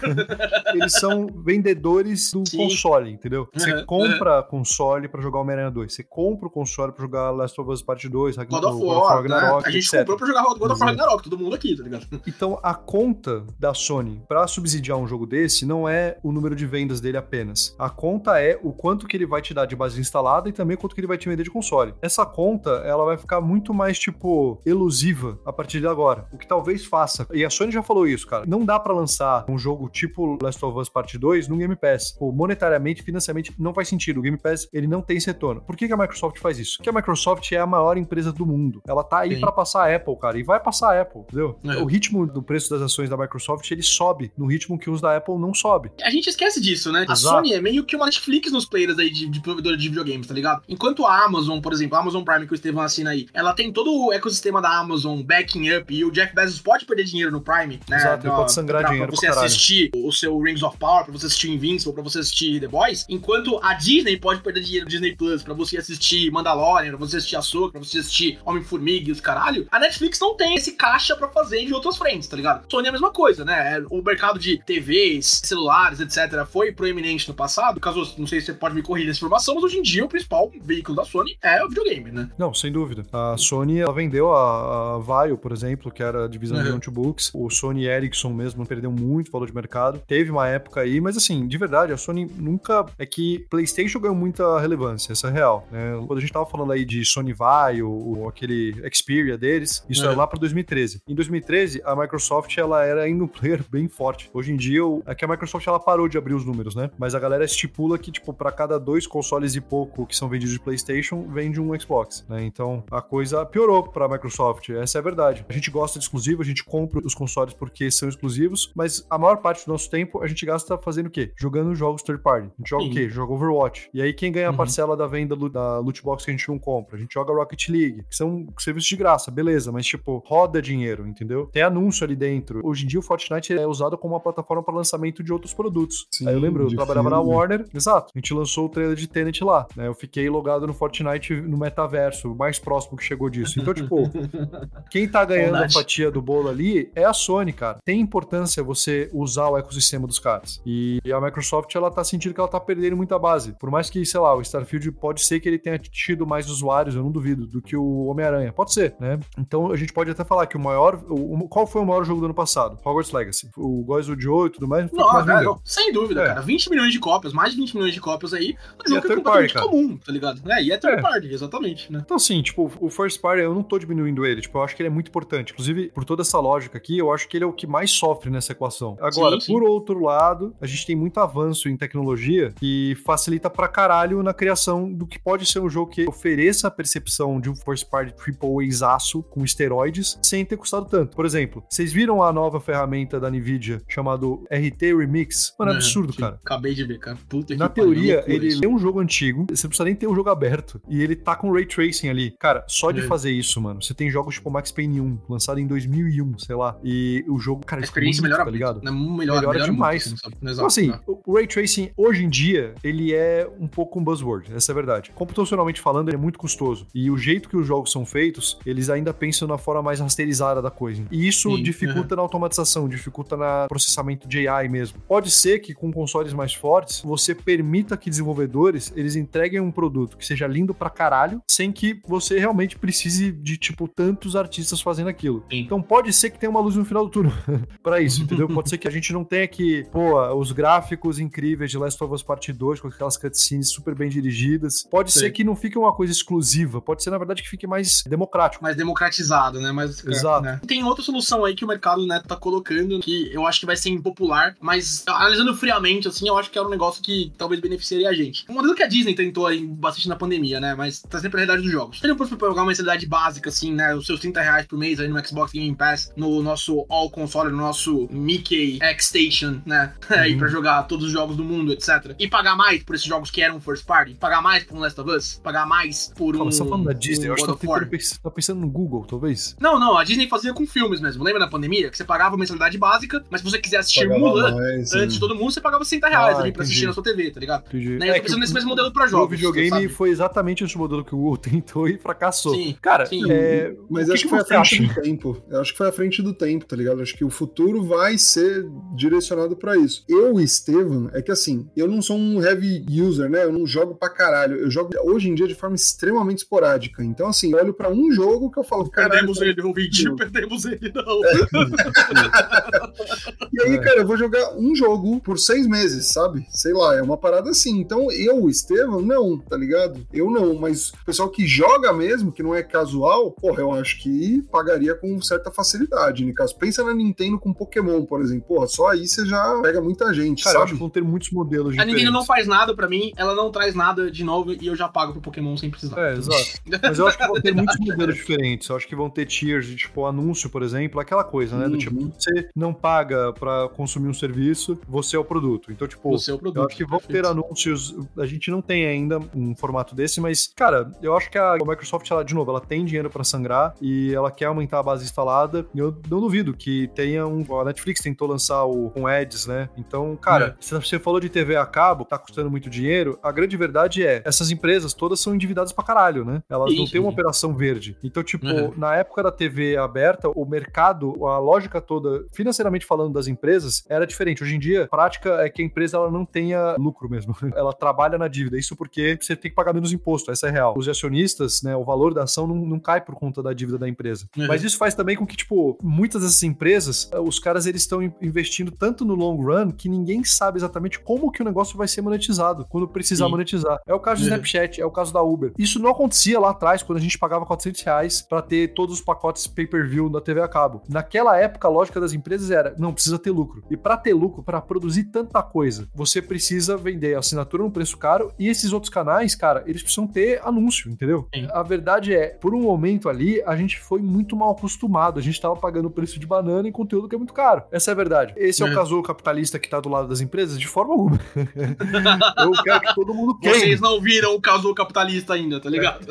Eles são vendedores do Sim. console, entendeu? Você uhum, compra uhum. console para jogar Homem-Aranha 2, você compra o console para jogar Last of Us Part 2, God of War, Ragnarok, né? A gente etc. comprou pra jogar God of War Ragnarok, todo mundo aqui, tá ligado? Então, a conta da Sony para subsidiar um jogo desse não é o número de vendas dele apenas. A conta é o quanto que ele vai te dar de base instalada e também quanto que ele vai te vender de console. Essa conta, ela vai ficar muito mais, tipo, elusiva a partir de agora. O que talvez faça, e a Sony já falou isso, cara, não dá para lançar um jogo tipo Last of Us Part 2 no Game Pass. Pô, monetariamente, financeiramente, não faz sentido. O Game Pass, ele não tem esse retorno. Por que, que a Microsoft faz isso? Porque a Microsoft é a maior empresa do mundo. Ela tá aí para passar a Apple, cara, e vai passar a Apple, entendeu? É. O ritmo do preço das ações da Microsoft, ele sobe no ritmo que os da Apple não sobe. A gente esquece disso, né? A Exato. Sony é meio que uma Netflix nos players aí de, de provedores de videogames, tá ligado? Enquanto a Amazon, por exemplo, a Amazon Prime que o Estevão assina aí, ela tem todo o ecossistema da Amazon backing up e o Jeff Bezos pode perder dinheiro no Prime, né? Exato, ele pode sangrar pra, dinheiro Pra você assistir o seu Rings of Power, pra você assistir Invincible, pra você assistir The Boys, enquanto a Disney pode perder dinheiro no Disney Plus pra você assistir Mandalorian, pra você assistir Ahsoka, pra você assistir Homem-Formiga e os caralho, a Netflix não tem esse caixa pra fazer de outras frentes, tá ligado? Sony é a mesma coisa, né? O mercado de TVs, celulares, etc., foi proeminente no passado. Caso, não sei se você pode me corrigir essa informação, mas hoje em dia o principal veículo da Sony é o videogame, né? Não, sem dúvida. A Sony, ela vendeu a, a Vaio, por exemplo, que era a divisão de Uhum. notebooks. O Sony Ericsson mesmo perdeu muito valor de mercado. Teve uma época aí, mas assim, de verdade, a Sony nunca... É que PlayStation ganhou muita relevância, essa é real. né? Quando a gente tava falando aí de Sony Vaio, o, aquele Xperia deles, isso Uhum. era lá pra 2013. Em 2013, a Microsoft, ela era ainda um player bem forte. Hoje em dia, é que a Microsoft, ela parou de abrir os números, né? Mas a galera estipula que, tipo, pra cada dois consoles e pouco que são vendidos de PlayStation, vende um Xbox, né? Então, a coisa piorou pra Microsoft, essa é a verdade. A gente gosta de exclusivo, a gente compra os consoles porque são exclusivos, mas a maior parte do nosso tempo a gente gasta fazendo o quê? Jogando jogos third party. A gente joga Sim. o quê? Joga Overwatch. E aí, quem ganha a Uhum. parcela da venda da loot box que a gente não compra? A gente joga Rocket League, que são serviços de graça, beleza, mas tipo, roda dinheiro, entendeu? Tem anúncio ali dentro. Hoje em dia o Fortnite é usado como uma plataforma para lançamento de outros produtos. Sim, aí eu lembro, eu trabalhava na filme. Warner, exato. A gente lançou o trailer de Tenet lá, né? Eu fiquei logado no Fortnite no metaverso, o mais próximo que chegou disso. Então, tipo, quem tá ganhando a fatia do bolo ali é a Sony, cara. Tem importância você usar o ecossistema dos caras. E a Microsoft, ela tá sentindo que ela tá perdendo muita base. Por mais que, sei lá, o Starfield pode ser que ele tenha tido mais usuários, eu não duvido, do que o Homem-Aranha. Pode ser, né? Então a gente pode até falar que o maior. o- qual foi o maior jogo do ano passado? Hogwarts Legacy. O Gods Joe e tudo mais. Não, que mais cara, vendeu. não, sem dúvida, É. cara. 20 milhões de cópias, mais de 20 milhões de cópias aí, o jogo é é third completamente party, comum, tá ligado? É, e é third É. party, exatamente, né? Então, assim, tipo, o First Party, eu não tô diminuindo ele. Tipo, eu acho que ele é muito importante. Inclusive, por toda essa lógica aqui, eu acho que ele é o que mais sofre nessa equação. Agora, Sim, sim. por outro lado, a gente tem muito avanço em tecnologia que facilita pra caralho na criação do que pode ser um jogo que ofereça a percepção de um First Party Triple Aço com esteroides sem ter custado tanto. Por exemplo, vocês viram a nova ferramenta da NVIDIA chamado RT Remix? Mano, é É, absurdo, cara. Acabei de ver, cara. Puta Na que pariu, teoria, loucura ele é um jogo antigo, você não precisa nem ter o jogo aberto. E ele tá com ray tracing ali. Cara, só de É. fazer isso, mano. Você tem jogos tipo Max Payne 1, lançado em 2001, sei lá. E o jogo, cara, A fica experiência bonito, melhora tá muito, ligado? né? Melhora, Melhora melhora demais. Muito, assim? Então, Exato, assim, né? o Ray Tracing, hoje em dia, ele é um pouco um buzzword, essa é a verdade. Computacionalmente falando, ele é muito custoso. E o jeito que os jogos são feitos, eles ainda pensam na forma mais rasteirizada da coisa. E isso Sim, dificulta na automatização, dificulta na processamento de AI mesmo. Pode ser que com consoles mais fortes, você permita que desenvolvedores, eles entreguem um produto que seja lindo pra caralho, sem que você realmente precise de, tipo, tantos artistas fazendo aquilo. Sim. Então pode ser que tenha uma luz no final do túnel pra isso, entendeu? Pode ser que a gente não tenha que, pô, os gráficos incríveis de Last of Us Part 2 com aquelas cutscenes super bem dirigidas. Pode Sim. ser que não fique uma coisa exclusiva, pode ser na verdade que fique mais democrático. mais democratizado, né? Mais, Exato. né? Tem outra solução aí que o mercado né, tá colocando que eu acho que vai ser impopular, mas analisando friamente, assim, eu acho que era um negócio que talvez beneficiaria a gente. Um modelo que a Disney tentou aí bastante na pandemia, né? Mas trazendo pra realidade dos jogos. Seria pra pegar uma mensalidade básica, assim, né? Os seus 30 reais por mês aí no Xbox Game Pass, no nosso All Console, no nosso Mickey X-Station, né? Aí Uhum. pra jogar todos os jogos do mundo, etc. E pagar mais por esses jogos que eram first party, pagar mais por um Last of Us, pagar mais por um. Calma, você tá falando da Disney, um eu acho que tá, tentando tá pensando no Google, talvez. Não, não, a Disney fazia com filmes mesmo. Lembra da pandemia? Que você pagava a mensalidade básica, mas se você quiser assistir Pagava Mulan mais, antes né? de todo mundo, você pagava 60 reais Ah, ali pra assistir entendi. na sua TV, tá ligado? Entendi. Né, eu tô pensando o- nesse mesmo modelo pra o jogos. videogame sabe? foi exatamente esse modelo que o Google tentou e fracassou. Sim, Cara, sim. é, Mas o acho que, que, foi à você frente acha? do tempo. Eu acho que foi à frente do tempo, tá ligado? Acho que o futuro vai ser direcionado pra isso. Eu, Estevam, é que assim, eu não sou um heavy user, né? Eu não jogo pra caralho. Eu jogo hoje em dia de forma extremamente esporádica. Então, assim, eu olho pra um jogo que eu falo, caralho. Perdemos ele, ouvinte. Perdemos ele, não. E aí, É. cara, eu vou jogar um jogo por seis meses, sabe? Sei lá, é uma parada assim. Então, eu, Estevam, não, tá ligado? Eu não, mas o pessoal que joga mesmo, que não é casual, porra, eu acho que pagaria com certa facilidade, né? Caso pensa na Nintendo com Pokémon, por exemplo. Porra, só aí você já pega muita gente, Cara, eu acho sabe? que vão ter muitos modelos A diferentes. Nintendo não faz nada pra mim, ela não traz nada de novo e eu já pago pro Pokémon sem precisar. É, exato. Mas eu acho que vão ter muitos modelos diferentes. Eu acho que vão ter tiers de, tipo, anúncio, por exemplo, aquela coisa, né? Do Uhum. tipo, você não paga pra consumir um serviço, você é o produto. Então, tipo, Você é o produto. eu acho que vão perfeito. ter anúncios. A gente não tem ainda um formato desse, mas, cara, eu acho que a Microsoft, ela, de novo, ela tem dinheiro pra sangrar e ela quer aumentar a base instalada. E eu não duvido que tenha um. A Netflix tentou lançar o com ads, né? Então, cara, se você falou de TV a cabo, tá custando muito dinheiro, a grande verdade é, essas empresas todas são endividadas pra caralho, né? Elas Sim, não têm uma operação verde. Então, tipo, Uhum. na época da TV aberta, o mercado, a lógica toda, financeiramente falando das empresas, era diferente. Hoje em dia, a prática é que a empresa ela não tenha lucro mesmo. Ela trabalha na dívida. Isso porque você tem que pagar menos imposto. Essa é real. Os acionistas, né, o valor da ação não, não cai por conta da dívida da empresa. Uhum. Mas isso faz também com que, tipo, muitas dessas empresas, eh, os caras eles estão in- investindo tanto no long run que ninguém sabe exatamente como que o negócio vai ser monetizado quando precisar Sim. monetizar. É o caso do Uhum. Snapchat, é o caso da Uber. Isso não acontecia lá atrás, quando a gente pagava 400 reais pra ter todos os pacotes pay-per-view da TV a cabo. Naquela época, a lógica das empresas era, não, precisa ter lucro. E pra ter lucro, pra produzir tanta coisa, você precisa vender a assinatura num preço caro e esses outros canais, cara, eles precisam ter anúncio, entendeu? Sim. A verdade é, por um momento ali, a gente foi muito mal acostumado. A gente tava pagando o preço de banana em conteúdo que é muito caro. Essa é a verdade. Esse é, É. o casulo capitalista que tá do lado das empresas? De forma alguma. Eu quero que todo mundo queime. Vocês não viram o caso capitalista ainda, tá ligado?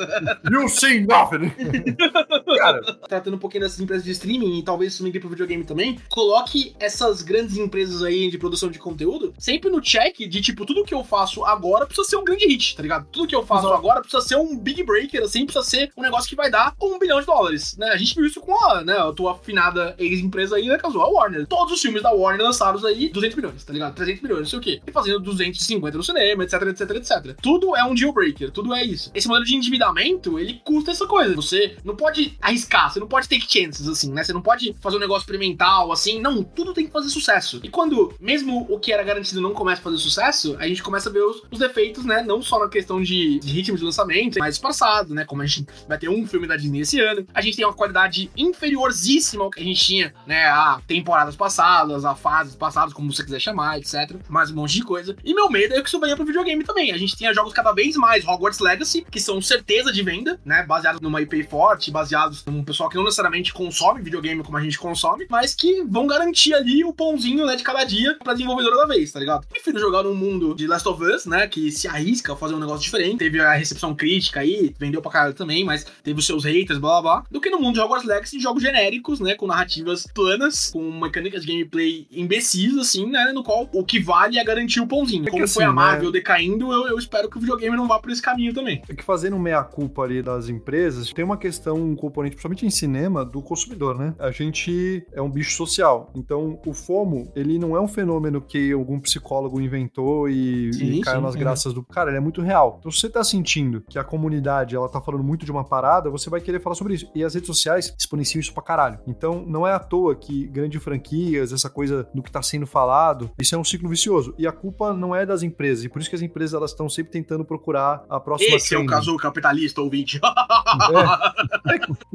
You see nothing. Cara, Tratando um pouquinho dessas empresas de streaming e talvez isso migre pro videogame também, coloque essas grandes empresas aí de produção de conteúdo sempre no check de tipo, tudo que eu faço agora precisa ser um grande hit, tá ligado? Tudo que eu faço Exato. agora precisa ser um big breaker, assim, precisa ser um negócio que vai dar um bilhão de dólares, né? A gente viu isso com a, né, a tua afinada ex-empresa aí, né, casual, a Warner. Todos os filmes da Warner lançados aí, 200 milhões, tá ligado? 300 milhões, não sei o quê. E fazendo 250 no cinema, etc, etc, etc. Tudo é um deal breaker, tudo é isso. Esse modelo de endividamento, ele custa essa coisa. Você não pode arriscar, você não pode take chances, assim, né? Você não pode fazer um negócio experimental, assim. Não, tudo tem que fazer sucesso. E quando, mesmo o que era garantido não começa a fazer sucesso, a gente começa a ver os, os defeitos, né? Não só na questão de, de ritmo de lançamento, mas passado, né? Como a gente vai ter um filme da Disney esse ano. A gente tem uma qualidade inferiorzíssima ao que a gente tinha, né? A temporadas passadas, a fases passadas, como você quiser chamar, etc. Mais um monte de coisa. E meu medo é que isso venha pro videogame também. A gente tenha jogos cada vez mais Hogwarts Legacy, que são certeza de venda, né? Baseados numa IP forte, baseados num pessoal que não necessariamente consome videogame como a gente consome, mas que vão garantir ali o pãozinho, né, de cada dia pra desenvolvedora da vez, tá ligado? Prefiro jogar num mundo de Last of Us, né, que se arrisca a fazer um negócio diferente. Teve a recepção crítica aí, vendeu pra caralho também, mas teve os seus haters, blá blá blá. Do que no mundo de Hogwarts Legacy, jogos genéricos, né, com narrativas planas, com mecânicas de gameplay imbecis, assim, né, no qual o que vale é garantir o pãozinho. É Como foi assim, a Marvel né? decaindo, eu, eu espero que o videogame não vá por esse caminho também. é que fazendo meia-culpa ali das empresas, tem uma questão, um componente, principalmente em cinema, do consumidor, né? A gente é um bicho social. Então, o FOMO, ele não é um fenômeno que algum psicólogo inventou e, Sim, e caiu sim, nas é. graças do. Cara, ele é muito real. Então, se você tá sentindo que a comunidade, ela tá falando muito de uma parada, você vai querer falar sobre isso. E as redes sociais exponenciam isso pra caralho. Então, não é à toa que grandes franquias, essa coisa do que tá sendo falado, isso é um ciclo vicioso. E a culpa não é das empresas. E por isso que as empresas, elas estão sempre tentando procurar a próxima Esse é o trend. caso capitalista, ouvinte.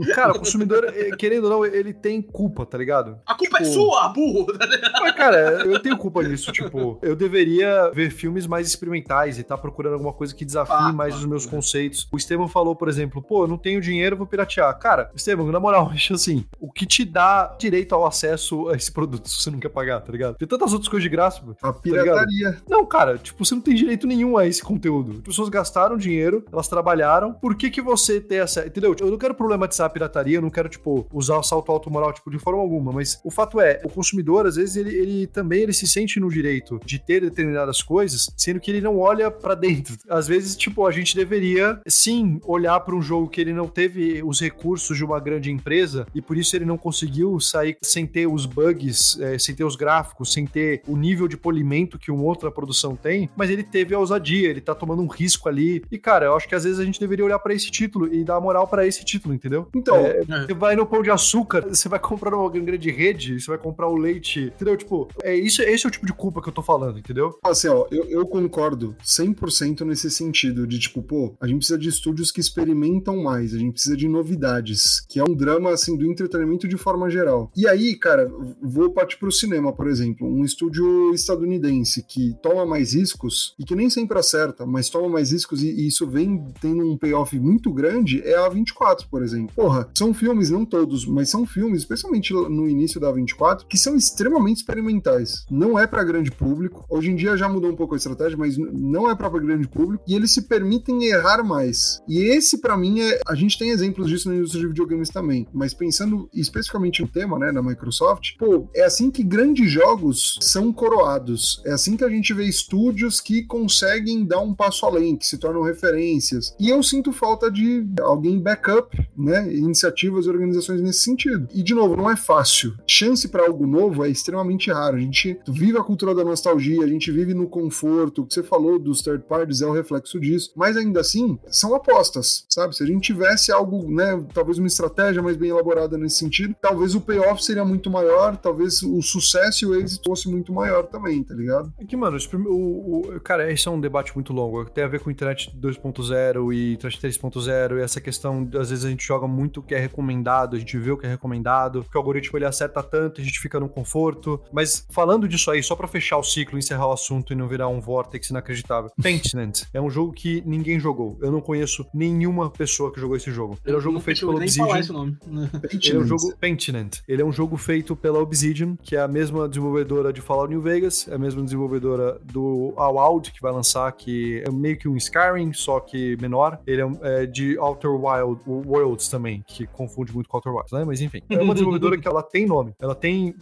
É. Cara, o consumidor, eh, querendo ou não, ele tem culpa, tá ligado? A culpa é Tipo- sua, burro! Mas, cara, eu tenho culpa nisso. Tipo, eu deveria ver filmes mais experimentais e tá procurando alguma coisa que desafie Ah, mais os meus conceitos. O Estevam falou, por exemplo, pô, eu não tenho dinheiro, vou piratear. Cara, Estevam, na moral, acho assim, o que te dá direito ao acesso a esse produto se você não quer pagar, tá ligado? Tem tantas outras coisas de graça. A pirataria. Não, cara, tipo, você não tem direito nenhum a esse conteúdo. As pessoas gastaram dinheiro, elas trabalharam. Por que que você tem essa... Entendeu? Eu não quero problematizar a pirataria, eu não quero, tipo, usar o salto alto moral, tipo, de forma alguma. Mas o fato é, o consumidor, às vezes, ele, ele também ele se sente no direito de ter determinadas coisas, sendo que ele não olha pra dentro. Às vezes, tipo, a gente deveria, sim, olhar pra um jogo que ele não teve os recursos de uma grande empresa e por isso ele não conseguiu sair sem ter os bugs, eh, sem ter os gráficos, sem ter o nível de polimento que uma outra produção tem, mas ele teve a ousadia, ele tá tomando um risco ali. E, cara, eu acho que às vezes a gente deveria olhar pra esse título e dar moral pra esse título, entendeu? Então, É, É. você vai no pão de açúcar, você vai comprar uma grande rede, você vai comprar o leite, entendeu? Tipo, é isso, esse é o tipo de culpa que eu tô falando, entendeu? Assim, ó, eu, eu concordo 100% nesse sentido, de tipo, pô, a gente precisa de estúdios que experimentam mais, a gente precisa de novidades, que é um drama, assim, do entretenimento de forma geral. E aí, cara, vou partir pro cinema, por exemplo, um estúdio estadunidense que toma mais riscos e que nem sempre acerta, mas toma mais riscos e, e isso vem tendo um payoff muito grande, é a 24, por exemplo. Porra, são filmes, não todos, mas são filmes, especialmente no início da 24, que são extremamente experimentais. Não é para grande público. Hoje em dia já mudou um pouco a estratégia, mas não é para grande público e eles se permitem errar mais. E esse para mim é, a gente tem exemplos disso na indústria de videogames também, mas pensando especificamente no tema, né, na Microsoft, pô, é assim que grandes jogos são coroados. É assim que a gente vê estúdios que conseguem dar um passo além, que se tornam referências. E eu sinto falta de alguém backup, né, iniciativas e organizações nesse sentido. E de novo, não é fácil. Chance para algo novo é extremamente raro. A gente vive a cultura da nostalgia, a gente vive no conforto. O que você falou dos third parties é o reflexo disso. Mas ainda assim, são apostas, sabe? Se a gente tivesse algo, né, talvez uma estratégia mais bem elaborada nesse sentido, talvez o payoff seria muito maior, talvez o sucesso e o êxito fosse muito maior também, tá ligado? É que, mano, o, o, cara, esse é um debate muito longo. Tem a ver com internet 2.0 e internet 3.0 e essa questão, às vezes a gente joga muito o que é recomendado, a gente vê o que é recomendado, que o algoritmo ele acerta tanto, a gente fica no conforto. Mas falando disso aí, só para fechar o ciclo, encerrar o assunto e não virar um vortex inacreditável. Pentiment é um jogo que ninguém jogou. Eu não conheço nenhuma pessoa que jogou esse jogo. Ele é um jogo feito pela Obsidian. Esse nome. Ele é um jogo Pentiment. Ele é um jogo feito pela Obsidian, que é a mesma desenvolvedora de Fallout New Vegas, é a mesma desenvolvedora do Avowed, que vai lançar, que é meio que um Skyrim, só que menor. Ele é, é de Outer Wild Worlds também, que confunde muito com Outer Wilds, né? Mas enfim. É uma desenvolvedora que ela tem nome. Ela tem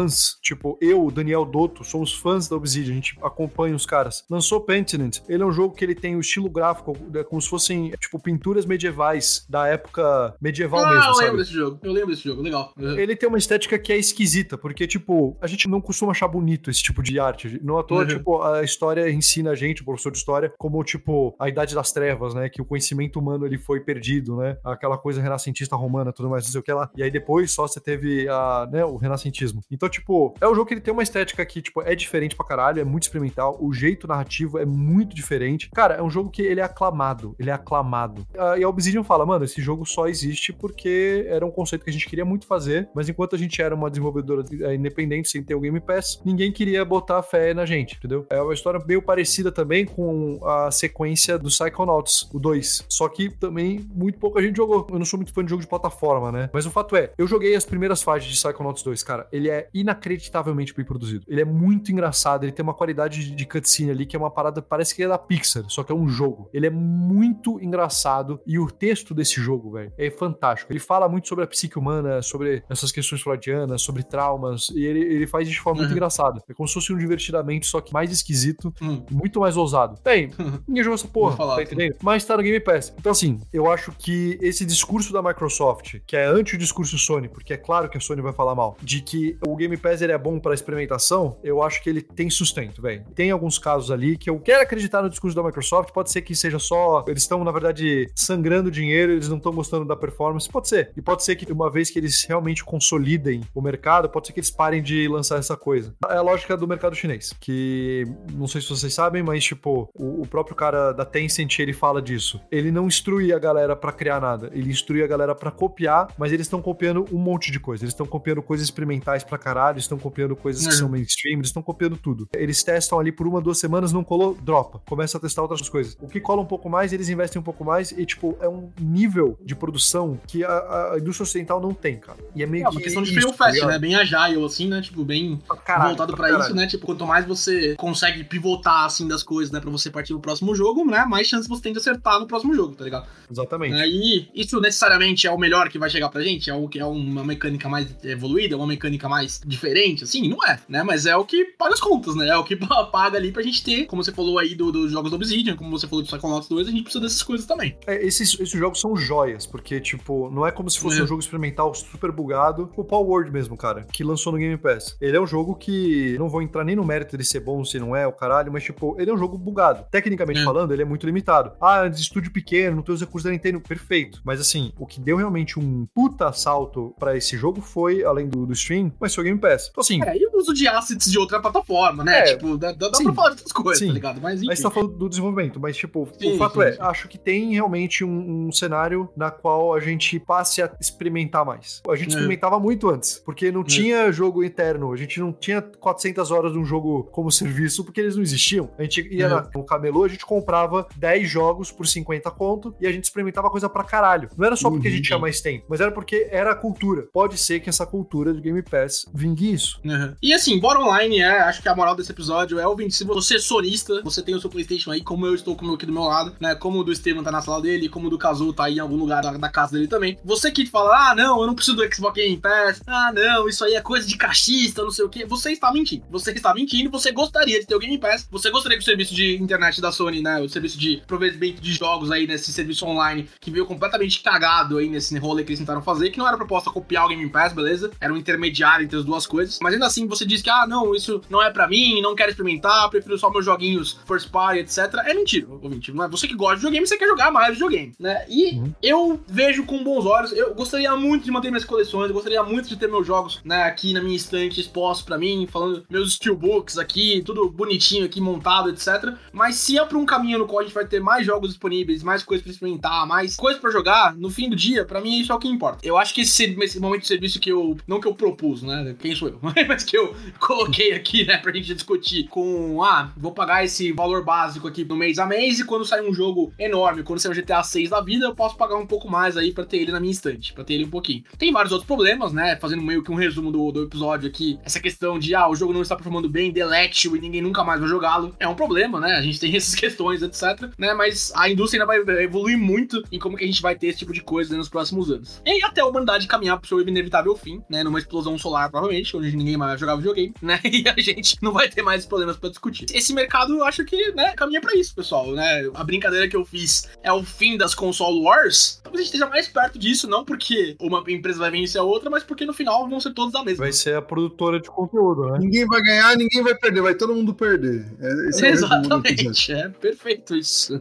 fãs. Tipo, eu, Daniel Dotto, somos fãs da Obsidian. A gente acompanha os caras. Lançou Pentiment. Ele é um jogo que ele tem o estilo gráfico, é como se fossem, tipo, pinturas medievais da época medieval ah, mesmo, eu sabe? lembro desse jogo. Eu lembro desse jogo. Legal. Uhum. Ele tem uma estética que é esquisita, porque, tipo, a gente não costuma achar bonito esse tipo de arte. Não à toa, uhum. tipo, a história ensina a gente, o professor de história, como, tipo, a Idade das Trevas, né? Que o conhecimento humano, ele foi perdido, né? Aquela coisa renascentista romana, tudo mais, não sei o que lá. E aí depois só você teve a, né, o renascentismo. Então, tipo, é um jogo que ele tem uma estética que, tipo, é diferente pra caralho, é muito experimental, o jeito narrativo é muito diferente. Cara, é um jogo que ele é aclamado, ele é aclamado. Uh, e a Obsidian fala, mano, esse jogo só existe porque era um conceito que a gente queria muito fazer, mas enquanto a gente era uma desenvolvedora eh, independente, sem ter o Game Pass, ninguém queria botar fé na gente, entendeu? É uma história meio parecida também com a sequência do Psychonauts, o 2. Só que também muito pouca gente jogou. Eu não sou muito fã de jogo de plataforma, né? Mas o fato é, eu joguei as primeiras fases de Psychonauts 2, cara. Ele é inacreditavelmente bem produzido. Ele é muito engraçado, ele tem uma qualidade de cutscene ali que é uma parada, parece que é da Pixar, só que é um jogo. Ele é muito engraçado e o texto desse jogo, velho, é fantástico. Ele fala muito sobre a psique humana, sobre essas questões freudianas, sobre traumas, e ele, ele faz de forma uhum. muito engraçada. É como se fosse um divertidamente, só que mais esquisito, uhum. muito mais ousado. Bem, ninguém jogou essa porra, falar, tá entendendo? Mas tá no Game Pass. Então, assim, eu acho que esse discurso da Microsoft, que é anti o discurso Sony, porque é claro que a Sony vai falar mal, de que o Game Pass ele é bom para experimentação, eu acho que ele tem sustento, velho. Tem alguns casos ali que eu quero acreditar no discurso da Microsoft, pode ser que seja só eles estão na verdade sangrando dinheiro, eles não estão gostando da performance, pode ser. E pode ser que uma vez que eles realmente consolidem o mercado, pode ser que eles parem de lançar essa coisa. É a lógica do mercado chinês, que não sei se vocês sabem, mas tipo, o, o próprio cara da Tencent, ele fala disso. Ele não instrui a galera para criar nada, ele instrui a galera para copiar, mas eles estão copiando um monte de coisa. Eles estão copiando coisas experimentais caralho, estão copiando coisas que são mainstream, eles estão copiando tudo. Eles testam ali por uma, duas semanas, não colou, dropa. Começa a testar outras coisas. O que cola um pouco mais, eles investem um pouco mais e, tipo, é um nível de produção que a, a indústria ocidental não tem, cara. E é meio é, que. uma questão de fail fast, tá né? Bem agile, assim, né? Tipo, bem caralho, voltado pra, pra isso, né? Tipo, quanto mais você consegue pivotar, assim, das coisas, né? Pra você partir pro próximo jogo, né? Mais chance você tem de acertar no próximo jogo, tá ligado? Exatamente. E isso necessariamente é o melhor que vai chegar pra gente? É, o, é uma mecânica mais evoluída? É uma mecânica mais diferente? Assim, não é, né? Mas é o que paga as contas, né? É o que paga ali pra gente ter, como você falou aí dos do jogos do Obsidian, como você falou do Psychonauts 2, a gente precisa dessas coisas também. É, esses, esses jogos são joias, porque, tipo, não é como se fosse é. um jogo experimental super bugado. O Power Word mesmo, cara, que lançou no Game Pass. Ele é um jogo que não vou entrar nem no mérito de ser bom, se não é, o caralho, mas, tipo, ele é um jogo bugado. Tecnicamente é. falando, ele é muito limitado. Ah, de estúdio pequeno, não tem os recursos da Nintendo, perfeito. Mas, assim, o que deu realmente um puta salto para esse jogo foi, além do, do stream, mas foi o Game Pass. Então, assim. É, e o uso de assets de outra plataforma, né? É, tipo, dá, dá pra falar de outras coisas, sim. tá ligado? Mas, enfim. Mas você tá falando do desenvolvimento, mas, tipo, sim, o fato sim, é, acho que tem realmente um, um, cenário na qual a gente passe a experimentar mais. A gente é. experimentava muito antes, porque não é. tinha jogo interno, a gente não tinha 400 horas de um jogo como serviço, porque eles não existiam. A gente ia é. no camelô, a gente comprava 10 jogos por 50 conto e a gente experimentava coisa pra caralho. Não era só porque uhum. a gente tinha uhum. mais tempo, mas era porque era a cultura. Pode ser que essa cultura de Game Pass vingue isso. Uhum. E assim, bora online é, acho que a moral desse episódio é, ouvinte, se você é sonista, você tem o seu Playstation aí, como eu estou com o meu aqui do meu lado, né, como o do Estevam tá na sala dele, como o do Kazu tá aí em algum lugar da, da casa dele também. Você que fala, ah, não, eu não preciso do Xbox Game Pass, ah, não, isso aí é coisa de cachista, não sei o que, você está mentindo. Você está mentindo, você gostaria de ter o Game Pass, você gostaria que o serviço de internet da Sony, né, o serviço de provimento de jogos aí nesse serviço online, que veio completamente cagado aí nesse rolê que eles tentaram fazer, que não era proposta copiar o Game Pass, beleza? Era um intermediário entre as duas coisas, mas ainda assim você diz que, ah, não, isso não é para mim, não quero experimentar, prefiro só meus joguinhos first party, etc. É mentira, ouvinte. Não é você que gosta de videogame, você quer jogar mais videogame, né? E uhum. eu vejo com bons olhos, eu gostaria muito de manter minhas coleções, eu gostaria muito de ter meus jogos, né, aqui na minha estante expostos para mim, falando meus steelbooks aqui, tudo bonitinho aqui montado, etc. Mas se é pra um caminho no qual a gente vai ter mais jogos disponíveis, mais coisas pra experimentar, mais coisas para jogar, no fim do dia, para mim isso é o que importa. Eu acho que esse, esse momento de serviço que eu, não que eu propus, né, quem sou eu, mas que eu coloquei aqui, né, pra gente discutir com, ah, vou pagar esse valor básico aqui no mês a mês e quando sair um jogo enorme, quando sair um GTA 6 da vida, eu posso pagar um pouco mais aí para ter ele na minha estante, para ter ele um pouquinho. Tem vários outros problemas, né, fazendo meio que um resumo do, do episódio aqui, essa questão de, ah, o jogo não está performando bem, delete-o e ninguém nunca mais vai jogá-lo, é um problema, né, a gente tem essas questões, etc, né, mas a indústria ainda vai evoluir muito em como que a gente vai ter esse tipo de coisa nos próximos anos. E até a humanidade caminhar pro seu inevitável fim, né, numa explosão solar, provavelmente, onde ninguém mais vai jogar videogame, né, e a gente não vai ter mais problemas para discutir. Esse mercado, eu acho que, né, caminha para isso, pessoal, né? A brincadeira que eu fiz é o fim das console wars. Talvez a gente esteja mais perto disso, não porque uma empresa vai vencer a outra, mas porque no final vão ser todos da mesma. Vai ser a produtora de conteúdo, né? Ninguém vai ganhar, ninguém vai perder, vai todo mundo perder. É, é Exatamente, é perfeito isso.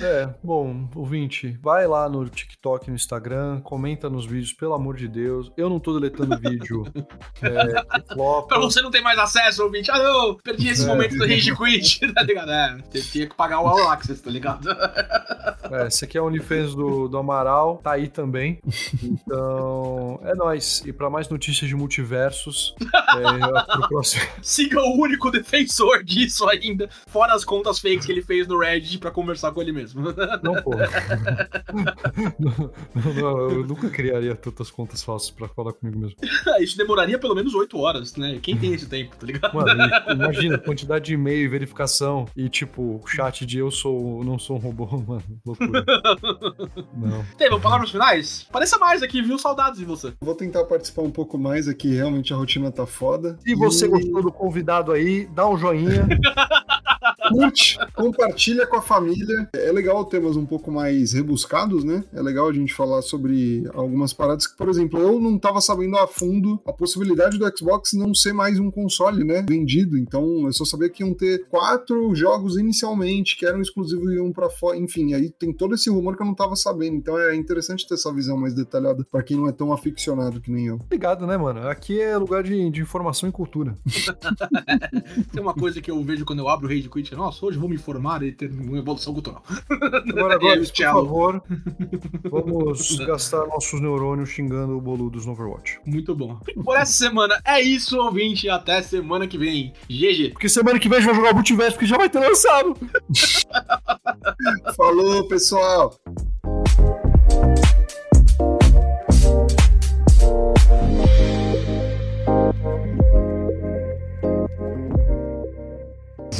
É, bom, ouvinte, vai lá no TikTok, no Instagram, comenta nos vídeos, pelo amor de Deus. Eu não tô deletando vídeo. é, pra você não ter mais acesso, ouvinte. Ah, não, perdi esse é. momento do Rage Quit, tá ligado? É, tinha que pagar o All Access, tá ligado? É, esse aqui é o OnlyFans do, do Amaral, tá aí também. Então, é nóis. E pra mais notícias de multiversos, é, pro próximo. Siga o único defensor disso ainda, fora as contas fakes que ele fez no Reddit pra conversar com ele mesmo. Não, porra. não, não, não, eu nunca criaria tantas contas falsas pra falar comigo mesmo. Isso demoraria pelo menos 8 horas, né? Quem tem esse tempo, tá ligado? Mano, imagina, quantidade de e-mail e verificação e, tipo, chat de eu sou, não sou um robô, mano. Loucura. não. Teve palavras finais? Pareça mais aqui, viu? Saudades de você. Vou tentar participar um pouco mais aqui, realmente a rotina tá foda. Se você gostou do convidado aí, dá um joinha. Curte, compartilha com a família. É legal temas um pouco mais rebuscados, né? É legal a gente falar sobre algumas paradas que, por exemplo, eu não tava sabendo a fundo a possibilidade do Xbox não ser mais um console, né? Vendido. Então, eu só sabia que iam ter quatro jogos inicialmente que eram exclusivos e iam pra fora. Enfim, aí tem todo esse rumor que eu não tava sabendo. Então, é interessante ter essa visão mais detalhada para quem não é tão aficionado que nem eu. Obrigado, né, mano? Aqui é lugar de, de informação e cultura. tem uma coisa que eu vejo quando eu abro o Rage Quit, nossa, hoje vou me informar e ter uma evolução cultural. Agora, agora por favor, vamos gastar nossos neurônios xingando o boludos no Overwatch. Muito bom. Por essa semana é isso, ouvinte. Até semana que vem. GG. Porque semana que vem a gente vai jogar o Multiverso, porque já vai ter lançado. Falou, pessoal.